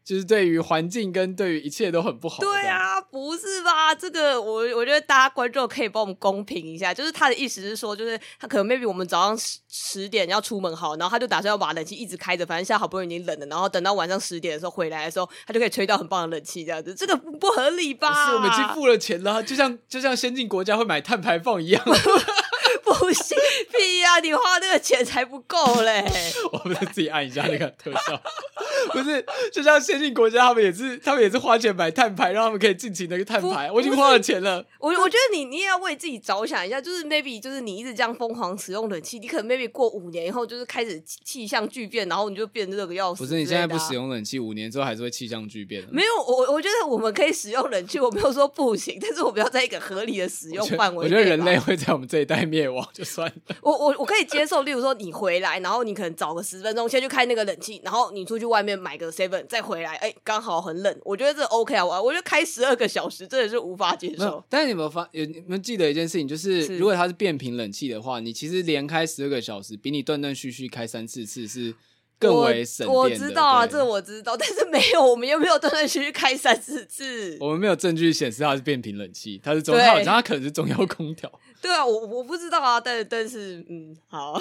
就是对于环境跟对于一切都很不好。对啊，不是吧？这个我我觉得大家观众可以帮我们公平一下。就是他的意思是说，就是他可能 maybe 我们早上十十点要出门好，然后他就打算要把冷气一直开着，反正现在好不容易已经冷了，然后等到晚上十点的时候回来的时候，他就可以吹到很棒的冷气，这样子，这个不合理吧？是，我们已经付了钱了，就像就像先进国家会买碳排放一样。*laughs* 不行，屁呀、啊！你花那个钱才不够嘞！*laughs* 我们自己按一下那个特效，*laughs* 不是，就像先进国家，他们也是，他们也是花钱买碳排，让他们可以尽情的去碳排。我已经花了钱了。我我觉得你你也要为自己着想一下，就是 maybe 就是你一直这样疯狂使用冷气，你可能 maybe 过五年以后就是开始气象巨变，然后你就变热个要死。不是，你现在不使用冷气，五年之后还是会气象巨变。没有，我我觉得我们可以使用冷气，我没有说不行，但是我们要在一个合理的使用范围。我觉得人类会在我们这一代灭网就算了。我我我可以接受，例如说你回来，然后你可能找个十分钟先去开那个冷气，然后你出去外面买个 seven 再回来，哎、欸，刚好很冷，我觉得这 OK 啊。我我觉得开十二个小时真的是无法接受。但是你有没有发有你们记得一件事情，就是，是如果它是变频冷气的话，你其实连开十二个小时，比你断断续续开三四次是。更为省电。我，我知道啊，这我知道，但是没有，我们又没有断断续续开三四次。*laughs* 我们没有证据显示它是变频冷气，它是中央，它可能是中央空调。对啊，我我不知道啊，但但是嗯，好，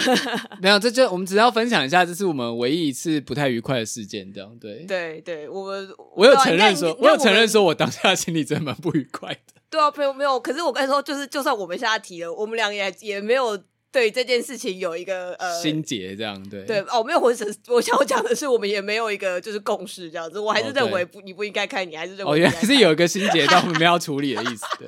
没有，这就我们只要分享一下，这是我们唯一一次不太愉快的事件，这样对。对对，我们我有承认说，我有承认说我当下心里真的蛮不愉快的。对啊，没有没有，可是我跟你说，就是就算我们现在提了，我们俩也也没有。对这件事情有一个呃心结，这样对对哦，没有，我想我想讲的是，我们也没有一个就是共识这样子，我还是认为不，哦、你不应该看，你还是认为哦，原来是有一个心结，但我们没 *laughs* 有要处理的意思，对，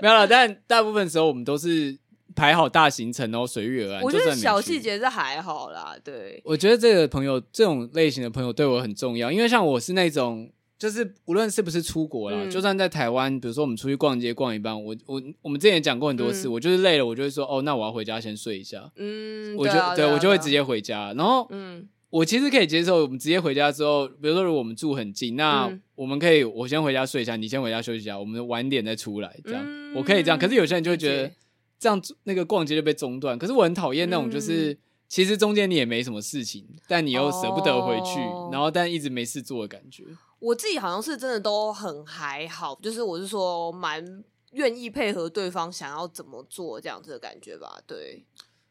没有了。但大部分时候我们都是排好大行程，然后随遇而安。我觉得小细节是还好啦，对。我觉得这个朋友这种类型的朋友对我很重要，因为像我是那种。就是无论是不是出国啦，嗯、就算在台湾，比如说我们出去逛街逛一半，我我我们之前也讲过很多次，嗯、我就是累了，我就会说哦，那我要回家先睡一下。嗯，我就对，啊对，啊对我就会直接回家。然后，嗯，我其实可以接受我们直接回家之后，比如说如果我们住很近，那我们可以我先回家睡一下，你先回家休息一下，我们晚点再出来，这样、嗯、我可以这样。可是有些人就会觉得这样那个逛街就被中断。可是我很讨厌那种就是。嗯其实中间你也没什么事情，但你又舍不得回去，oh. 然后但一直没事做的感觉。我自己好像是真的都很还好，就是我是说蛮愿意配合对方想要怎么做这样子的感觉吧。对，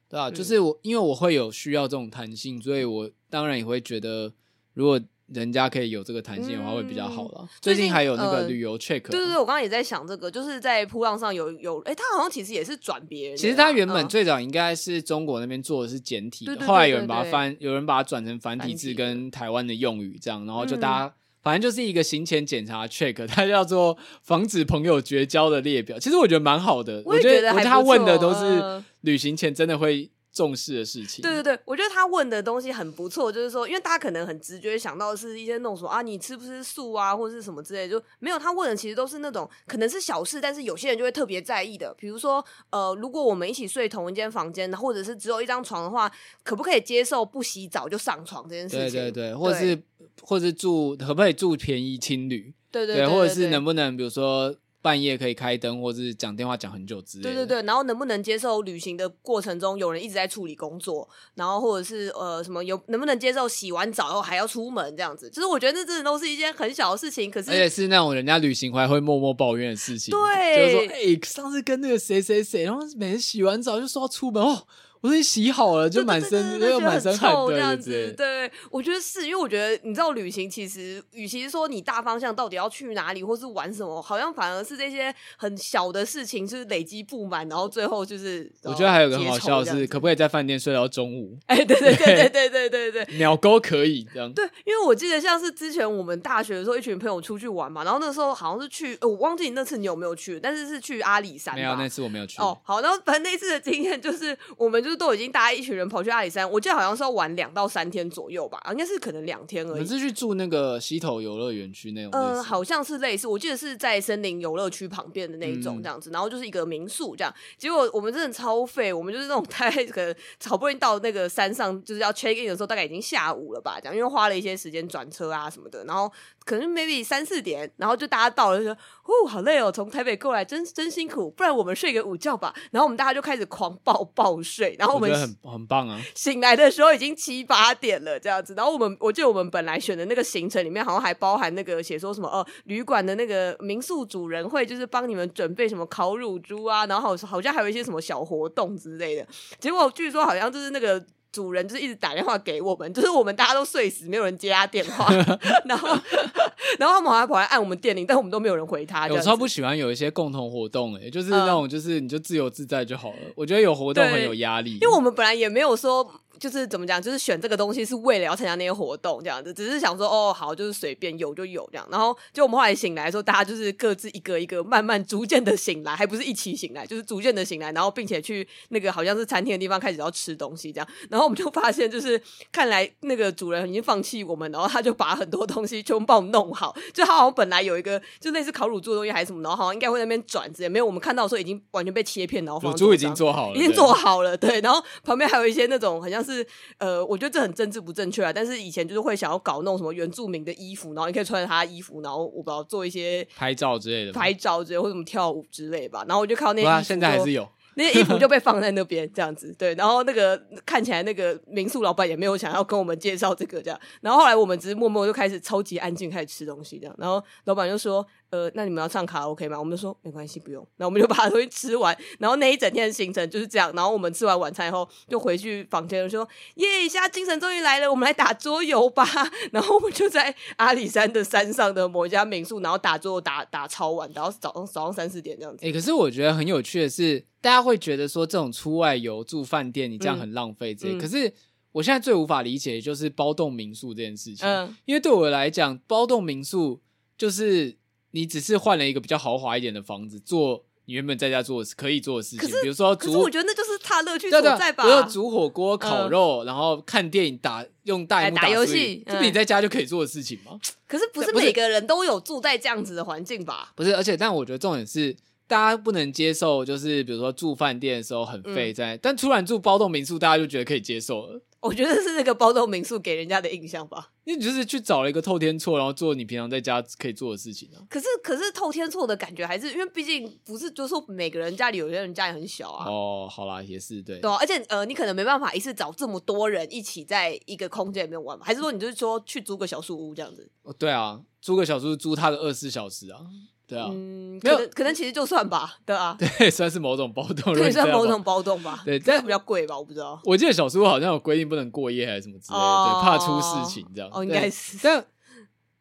对啊，就是我、嗯、因为我会有需要这种弹性，所以我当然也会觉得如果。人家可以有这个弹性的话，会比较好了。嗯、最近还有那个旅游 check，对对对，我刚刚也在想这个，就是在铺浪上有有，哎、欸，他好像其实也是转别人。其实他原本最早应该是中国那边做的是简体的，嗯、后来有人把它翻，有人把它转成繁体字跟台湾的用语这样，然后就大家、嗯、反正就是一个行前检查 check，*laughs* 它叫做防止朋友绝交的列表。其实我觉得蛮好的，我觉得我觉得他问的都是旅行前真的会。重视的事情，对对对，我觉得他问的东西很不错，就是说，因为大家可能很直觉想到的是一些那种说啊，你吃不吃素啊，或者是什么之类的，就没有他问的其实都是那种可能是小事，但是有些人就会特别在意的，比如说呃，如果我们一起睡同一间房间，或者是只有一张床的话，可不可以接受不洗澡就上床这件事情？对对对，或者是或者是住可不可以住便宜青旅？对对对，对，对，对，或者是能不能比如说。半夜可以开灯，或者是讲电话讲很久之类的。对对对，然后能不能接受旅行的过程中有人一直在处理工作，然后或者是呃什么有能不能接受洗完澡后还要出门这样子？就是我觉得这真的都是一件很小的事情，可是而且是那种人家旅行回来会默默抱怨的事情。对，就是说哎、欸，上次跟那个谁谁谁，然后每次洗完澡就说要出门哦。我说你洗好了就满身又满身汗这样子，对，我觉得是因为我觉得你知道旅行其实与其说你大方向到底要去哪里或是玩什么，好像反而是这些很小的事情就是累积不满，然后最后就是我觉得还有个很好笑的是，可不可以在饭店睡到中午？哎，对对对对对对对对，*laughs* 鸟沟可以这样。对，因为我记得像是之前我们大学的时候，一群朋友出去玩嘛，然后那时候好像是去，我忘记你那次你有没有去，但是是去阿里山。没有，那次我没有去。哦，好，然后反正那次的经验就是我们就是都已经大家一。群人跑去阿里山，我记得好像是要玩两到三天左右吧，应该是可能两天而已。你是去住那个溪头游乐园区那种？嗯、呃，好像是类似，我记得是在森林游乐区旁边的那一种这样子，嗯、然后就是一个民宿这样。结果我们真的超废，我们就是那种 *laughs* 大概可能好不容易到那个山上，就是要 check in 的时候，大概已经下午了吧，这样，因为花了一些时间转车啊什么的，然后可能 maybe 三四点，然后就大家到了就说，哦，好累哦，从台北过来真真辛苦，不然我们睡个午觉吧。然后我们大家就开始狂暴暴睡，然后我们我很很棒啊，醒来的时候已经七八点了，这样子。然后我们，我记得我们本来选的那个行程里面，好像还包含那个写说什么哦，旅馆的那个民宿主人会就是帮你们准备什么烤乳猪啊，然后好好像还有一些什么小活动之类的。结果据说好像就是那个。主人就是一直打电话给我们，*laughs* 就是我们大家都睡死，没有人接他电话，*laughs* 然后，*laughs* 然后他们还跑来按我们电铃，但我们都没有人回他。有时候不喜欢有一些共同活动、欸，哎，就是那种，就是你就自由自在就好了。嗯、我觉得有活动很有压力，因为我们本来也没有说就是怎么讲，就是选这个东西是为了要参加那些活动这样子，只是想说哦好，就是随便有就有这样。然后就我们后来醒来的时候，大家就是各自一个一个慢慢逐渐的醒来，还不是一起醒来，就是逐渐的醒来，然后并且去那个好像是餐厅的地方开始要吃东西这样。然后我们就发现，就是看来那个主人已经放弃我们，然后他就把很多东西全部帮我们弄好。就他好像本来有一个就类似烤乳猪的东西还是什么，然后好像应该会在那边转子，也没有我们看到的时候已经完全被切片，然后乳猪已经做好了，已经做好了，对。然后旁边还有一些那种好像是呃，我觉得这很政治不正确啊，但是以前就是会想要搞那种什么原住民的衣服，然后你可以穿着他的衣服，然后我不知道做一些拍照之类的，拍照之类或者什么跳舞之类吧。然后我就看到那些衣服，现在还是有。那些衣服就被 *laughs* 放在那边这样子，对，然后那个看起来那个民宿老板也没有想要跟我们介绍这个这样，然后后来我们只是默默就开始超级安静开始吃东西这样，然后老板就说。呃，那你们要唱卡拉 OK 吗？我们就说没关系，不用。那我们就把东西 *laughs* 吃完，然后那一整天的行程就是这样。然后我们吃完晚餐以后，就回去房间说：“耶，现在精神终于来了，我们来打桌游吧。*laughs* ”然后我们就在阿里山的山上的某一家民宿，然后打桌游打打超晚，然后早上早上三四点这样子。哎、欸，可是我觉得很有趣的是，大家会觉得说这种出外游住饭店，你这样很浪费。这、嗯、可是我现在最无法理解的就是包栋民宿这件事情。嗯，因为对我来讲，包栋民宿就是。你只是换了一个比较豪华一点的房子，做你原本在家做可以做的事情，比如说煮，可是我觉得那就是他乐趣所在吧。比如煮火锅、烤肉，嗯、然后看电影、打用大幕打游戏，这不你在家就可以做的事情吗？可是不是每个人都有住在这样子的环境吧？不是，而且但我觉得重点是。大家不能接受，就是比如说住饭店的时候很费在，嗯、但突然住包栋民宿，大家就觉得可以接受了。我觉得是那个包栋民宿给人家的印象吧。你就是去找了一个透天厝，然后做你平常在家可以做的事情啊。可是，可是透天厝的感觉还是，因为毕竟不是，就是说每个人家里有些人家里很小啊。哦，好啦，也是对。对、啊，而且呃，你可能没办法一次找这么多人一起在一个空间里面玩嘛？还是说你就是说去租个小树屋这样子？哦，对啊，租个小树屋租它的二十四小时啊。对啊，嗯，可能可能其实就算吧，对啊，*laughs* 对，算是某种包栋，对，算某种包动吧，对，但是比较贵吧，我不知道。我记得小时候好像有规定不能过夜还是什么之类的，哦、对，怕出事情这样。哦，应该是。但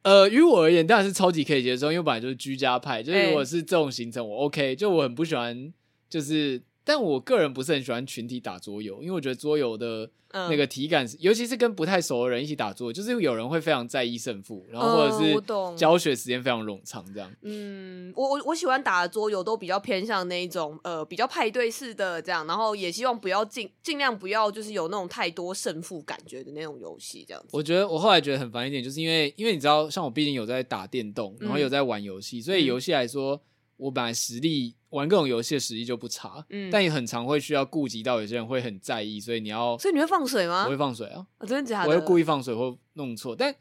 呃，于我而言，当然是超级可以接受，因为本来就是居家派，就是如果是这种行程，我 OK，就我很不喜欢，就是。但我个人不是很喜欢群体打桌游，因为我觉得桌游的那个体感，嗯、尤其是跟不太熟的人一起打桌游，就是有人会非常在意胜负，然后或者是教学时间非常冗长这样。嗯，我我我喜欢打的桌游都比较偏向那一种呃比较派对式的这样，然后也希望不要尽尽量不要就是有那种太多胜负感觉的那种游戏这样子。我觉得我后来觉得很烦一点，就是因为因为你知道，像我毕竟有在打电动，然后有在玩游戏，嗯、所以游戏来说。我本来实力玩各种游戏的实力就不差，嗯，但也很常会需要顾及到有些人会很在意，所以你要，所以你会放水吗？我会放水啊，哦、真的假的？我会故意放水或弄错，但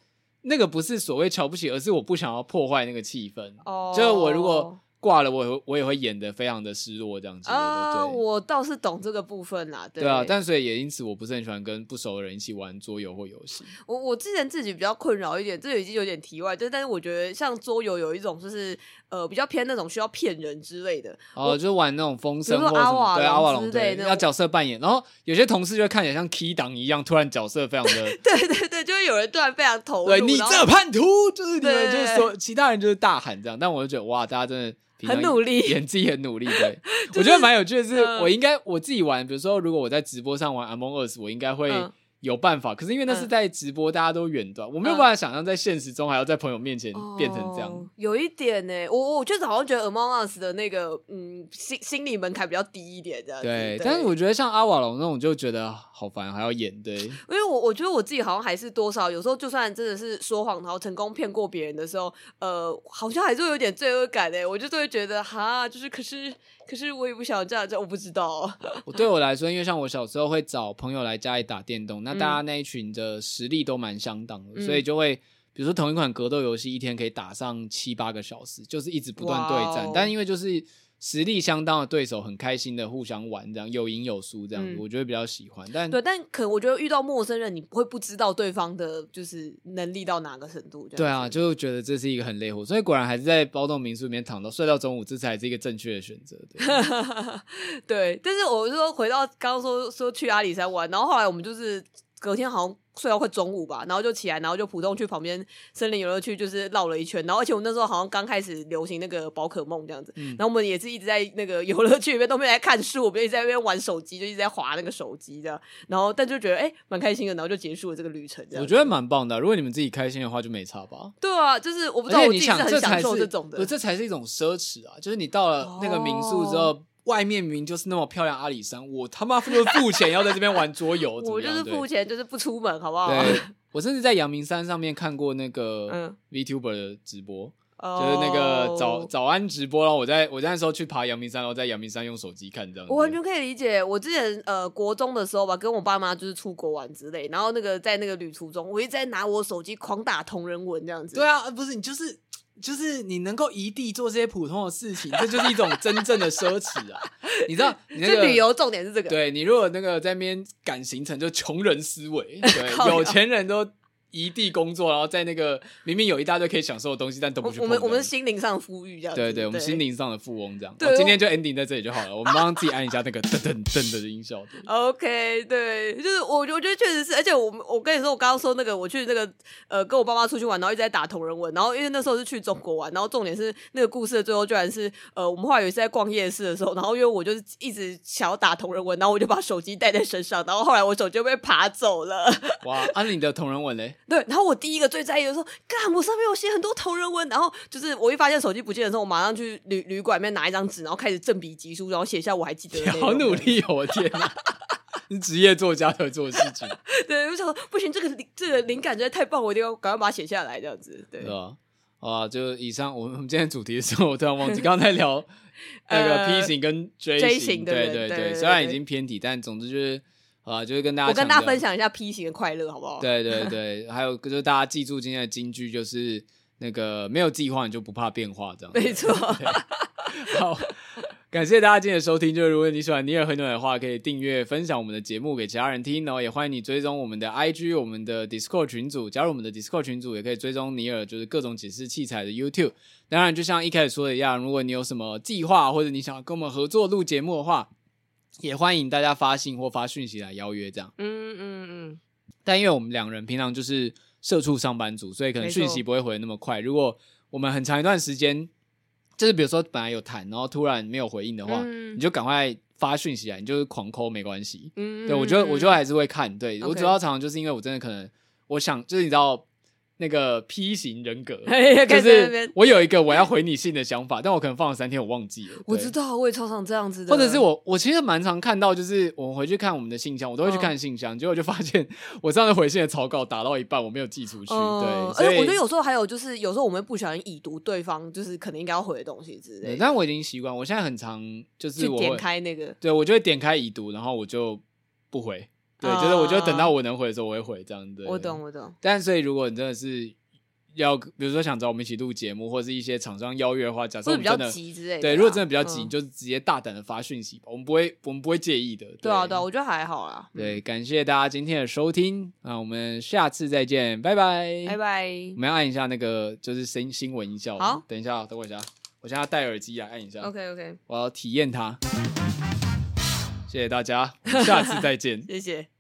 那个不是所谓瞧不起，而是我不想要破坏那个气氛。哦，就我如果。挂了，我我也会演得非常的失落，这样子。啊，我倒是懂这个部分啦。对，对啊，但所以也因此，我不是很喜欢跟不熟的人一起玩桌游或游戏。我我之前自己比较困扰一点，这已经有点题外，就但是我觉得像桌游有一种就是呃比较偏那种需要骗人之类的。哦，就玩那种风声或者什么，对阿瓦隆对，要角色扮演，然后有些同事就看起来像 key 档一样，突然角色非常的。*laughs* 对对对，就会有人突然非常投入。对，你这叛徒，就是你们就是说其他人就是大喊这样，但我就觉得哇，大家真的。很努力，演自己很努力，对，*laughs* 就是、我觉得蛮有趣的是，我应该我自己玩，比如说如果我在直播上玩 Among Us，我应该会。嗯有办法，可是因为那是在直播，嗯、大家都远端，我没有办法想象在现实中还要在朋友面前变成这样。哦、有一点呢、欸，我我就是好像觉得 Among Us 的那个嗯心心理门槛比较低一点这样子。对，对但是我觉得像阿瓦隆那种就觉得好烦，还要演对。因为我我觉得我自己好像还是多少有时候就算真的是说谎，然后成功骗过别人的时候，呃，好像还是会有点罪恶感哎、欸，我就会觉得哈，就是可是。可是我也不想这样，这我不知道。*laughs* 我对我来说，因为像我小时候会找朋友来家里打电动，那大家那一群的实力都蛮相当的，嗯、所以就会比如说同一款格斗游戏，一天可以打上七八个小时，就是一直不断对战。Wow 但因为就是。实力相当的对手，很开心的互相玩，这样有赢有输，这样子，嗯、我觉得比较喜欢。但对，但可我觉得遇到陌生人，你不会不知道对方的就是能力到哪个程度。对啊，就觉得这是一个很累活，所以果然还是在包栋民宿里面躺到睡到中午，这才是一个正确的选择。对，*laughs* 对，但是我就说回到刚刚说说去阿里山玩，然后后来我们就是隔天好像。睡到快中午吧，然后就起来，然后就普通去旁边森林游乐区，就是绕了一圈。然后而且我那时候好像刚开始流行那个宝可梦这样子，嗯、然后我们也是一直在那个游乐区里面都没有在看书，我们一直在那边玩手机，就一直在划那个手机这样。然后但就觉得哎，蛮、欸、开心的，然后就结束了这个旅程。我觉得蛮棒的，如果你们自己开心的话，就没差吧。对啊，就是我不知道我自己是很享受这种的，这才是一种奢侈啊！就是你到了那个民宿之后。哦外面明明就是那么漂亮阿里山，我他妈就是付钱要在这边玩桌游，*laughs* 我就是付钱就是不出门，好不好？对，*laughs* 我甚至在阳明山上面看过那个 VTuber 的直播，嗯、就是那个早早安直播，然后我在我在那时候去爬阳明山，然后在阳明山用手机看这样。我完全可以理解，我之前呃国中的时候吧，跟我爸妈就是出国玩之类，然后那个在那个旅途中，我一直在拿我手机狂打同人文这样子。对啊，不是你就是。就是你能够一地做这些普通的事情，这就是一种真正的奢侈啊！*laughs* 你知道，你那个旅游重点是这个。对，你如果那个在那边赶行程，就穷人思维，对，*laughs* 有钱人都。异地工作，然后在那个明明有一大堆可以享受的东西，但都不去。我们我们心灵上的富裕这样。对对，我们心灵上的富翁这样。对，今天就 ending 在这里就好了。我们帮自己按一下那个噔噔噔的音效。OK，对，就是我我觉得确实是，而且我我跟你说，我刚刚说那个我去那个呃跟我爸妈出去玩，然后一直在打同人文，然后因为那时候是去中国玩，然后重点是那个故事的最后居然是呃我们后来有一次在逛夜市的时候，然后因为我就是一直想要打同人文，然后我就把手机带在身上，然后后来我手机就被爬走了。哇，按你的同人文嘞？对，然后我第一个。最在意的说，干我上面有写很多同人文，然后就是我一发现手机不见的时候，我马上去旅旅馆里面拿一张纸，然后开始正笔疾书，然后写下我还记得的。好努力哦！我天哪，你职业作家才做的事情。*laughs* 对，我想说不行，这个这个灵感真的太棒，我一定要赶快把它写下来，这样子。对，对啊，啊，就以上我们我们今天主题的时候，我突然忘记 *laughs* 刚才聊那个 P 型跟 J 型，J 型对对对，虽然已经偏题，但总之就是。啊，就是跟大家，我跟大家分享一下 P 型的快乐，好不好？对对 *laughs* 对，还有就是大家记住今天的金句，就是那个没有计划你就不怕变化，这样。没错。好，感谢大家今天的收听。就是如果你喜欢尼尔很暖的话，可以订阅、分享我们的节目给其他人听，然后也欢迎你追踪我们的 IG、我们的 Discord 群组，加入我们的 Discord 群组，也可以追踪尼尔就是各种解释器材的 YouTube。当然，就像一开始说的一样，如果你有什么计划，或者你想要跟我们合作录节目的话。也欢迎大家发信或发讯息来邀约，这样。嗯嗯嗯。但因为我们两人平常就是社畜上班族，所以可能讯息不会回那么快。如果我们很长一段时间，就是比如说本来有谈，然后突然没有回应的话，你就赶快发讯息来，你就是狂 call 没关系。嗯。对，我觉得我就还是会看。对，我主要常常就是因为我真的可能，我想就是你知道。那个 P 型人格，就是我有一个我要回你信的想法，但我可能放了三天，我忘记了。我知道，我也超常这样子的。或者是我，我其实蛮常看到，就是我们回去看我们的信箱，我都会去看信箱，结果就发现我上次回信的草稿打到一半，我没有寄出去。对，而且我觉得有时候还有就是，有时候我们不小心已读对方就是可能应该要回的东西之类。但我已经习惯，我现在很常就是我点开那个，对我就会点开已读，然后我就不回。对，就是我就等到我能回的时候，我会回这样。对，我懂，我懂。但所以如果你真的是。要比如说想找我们一起录节目，或者是一些厂商邀约的话，假设我们真的急之类的，对，如果真的比较急，你就直接大胆的发讯息吧，我们不会，我们不会介意的。对啊，对啊，我觉得还好啦。对，感谢大家今天的收听，那我们下次再见，拜拜，拜拜。我们要按一下那个就是新新闻音效，好，等一下，等我一下，我现在要戴耳机来按一下，OK OK，我要体验它。谢谢大家，下次再见，*laughs* 谢谢。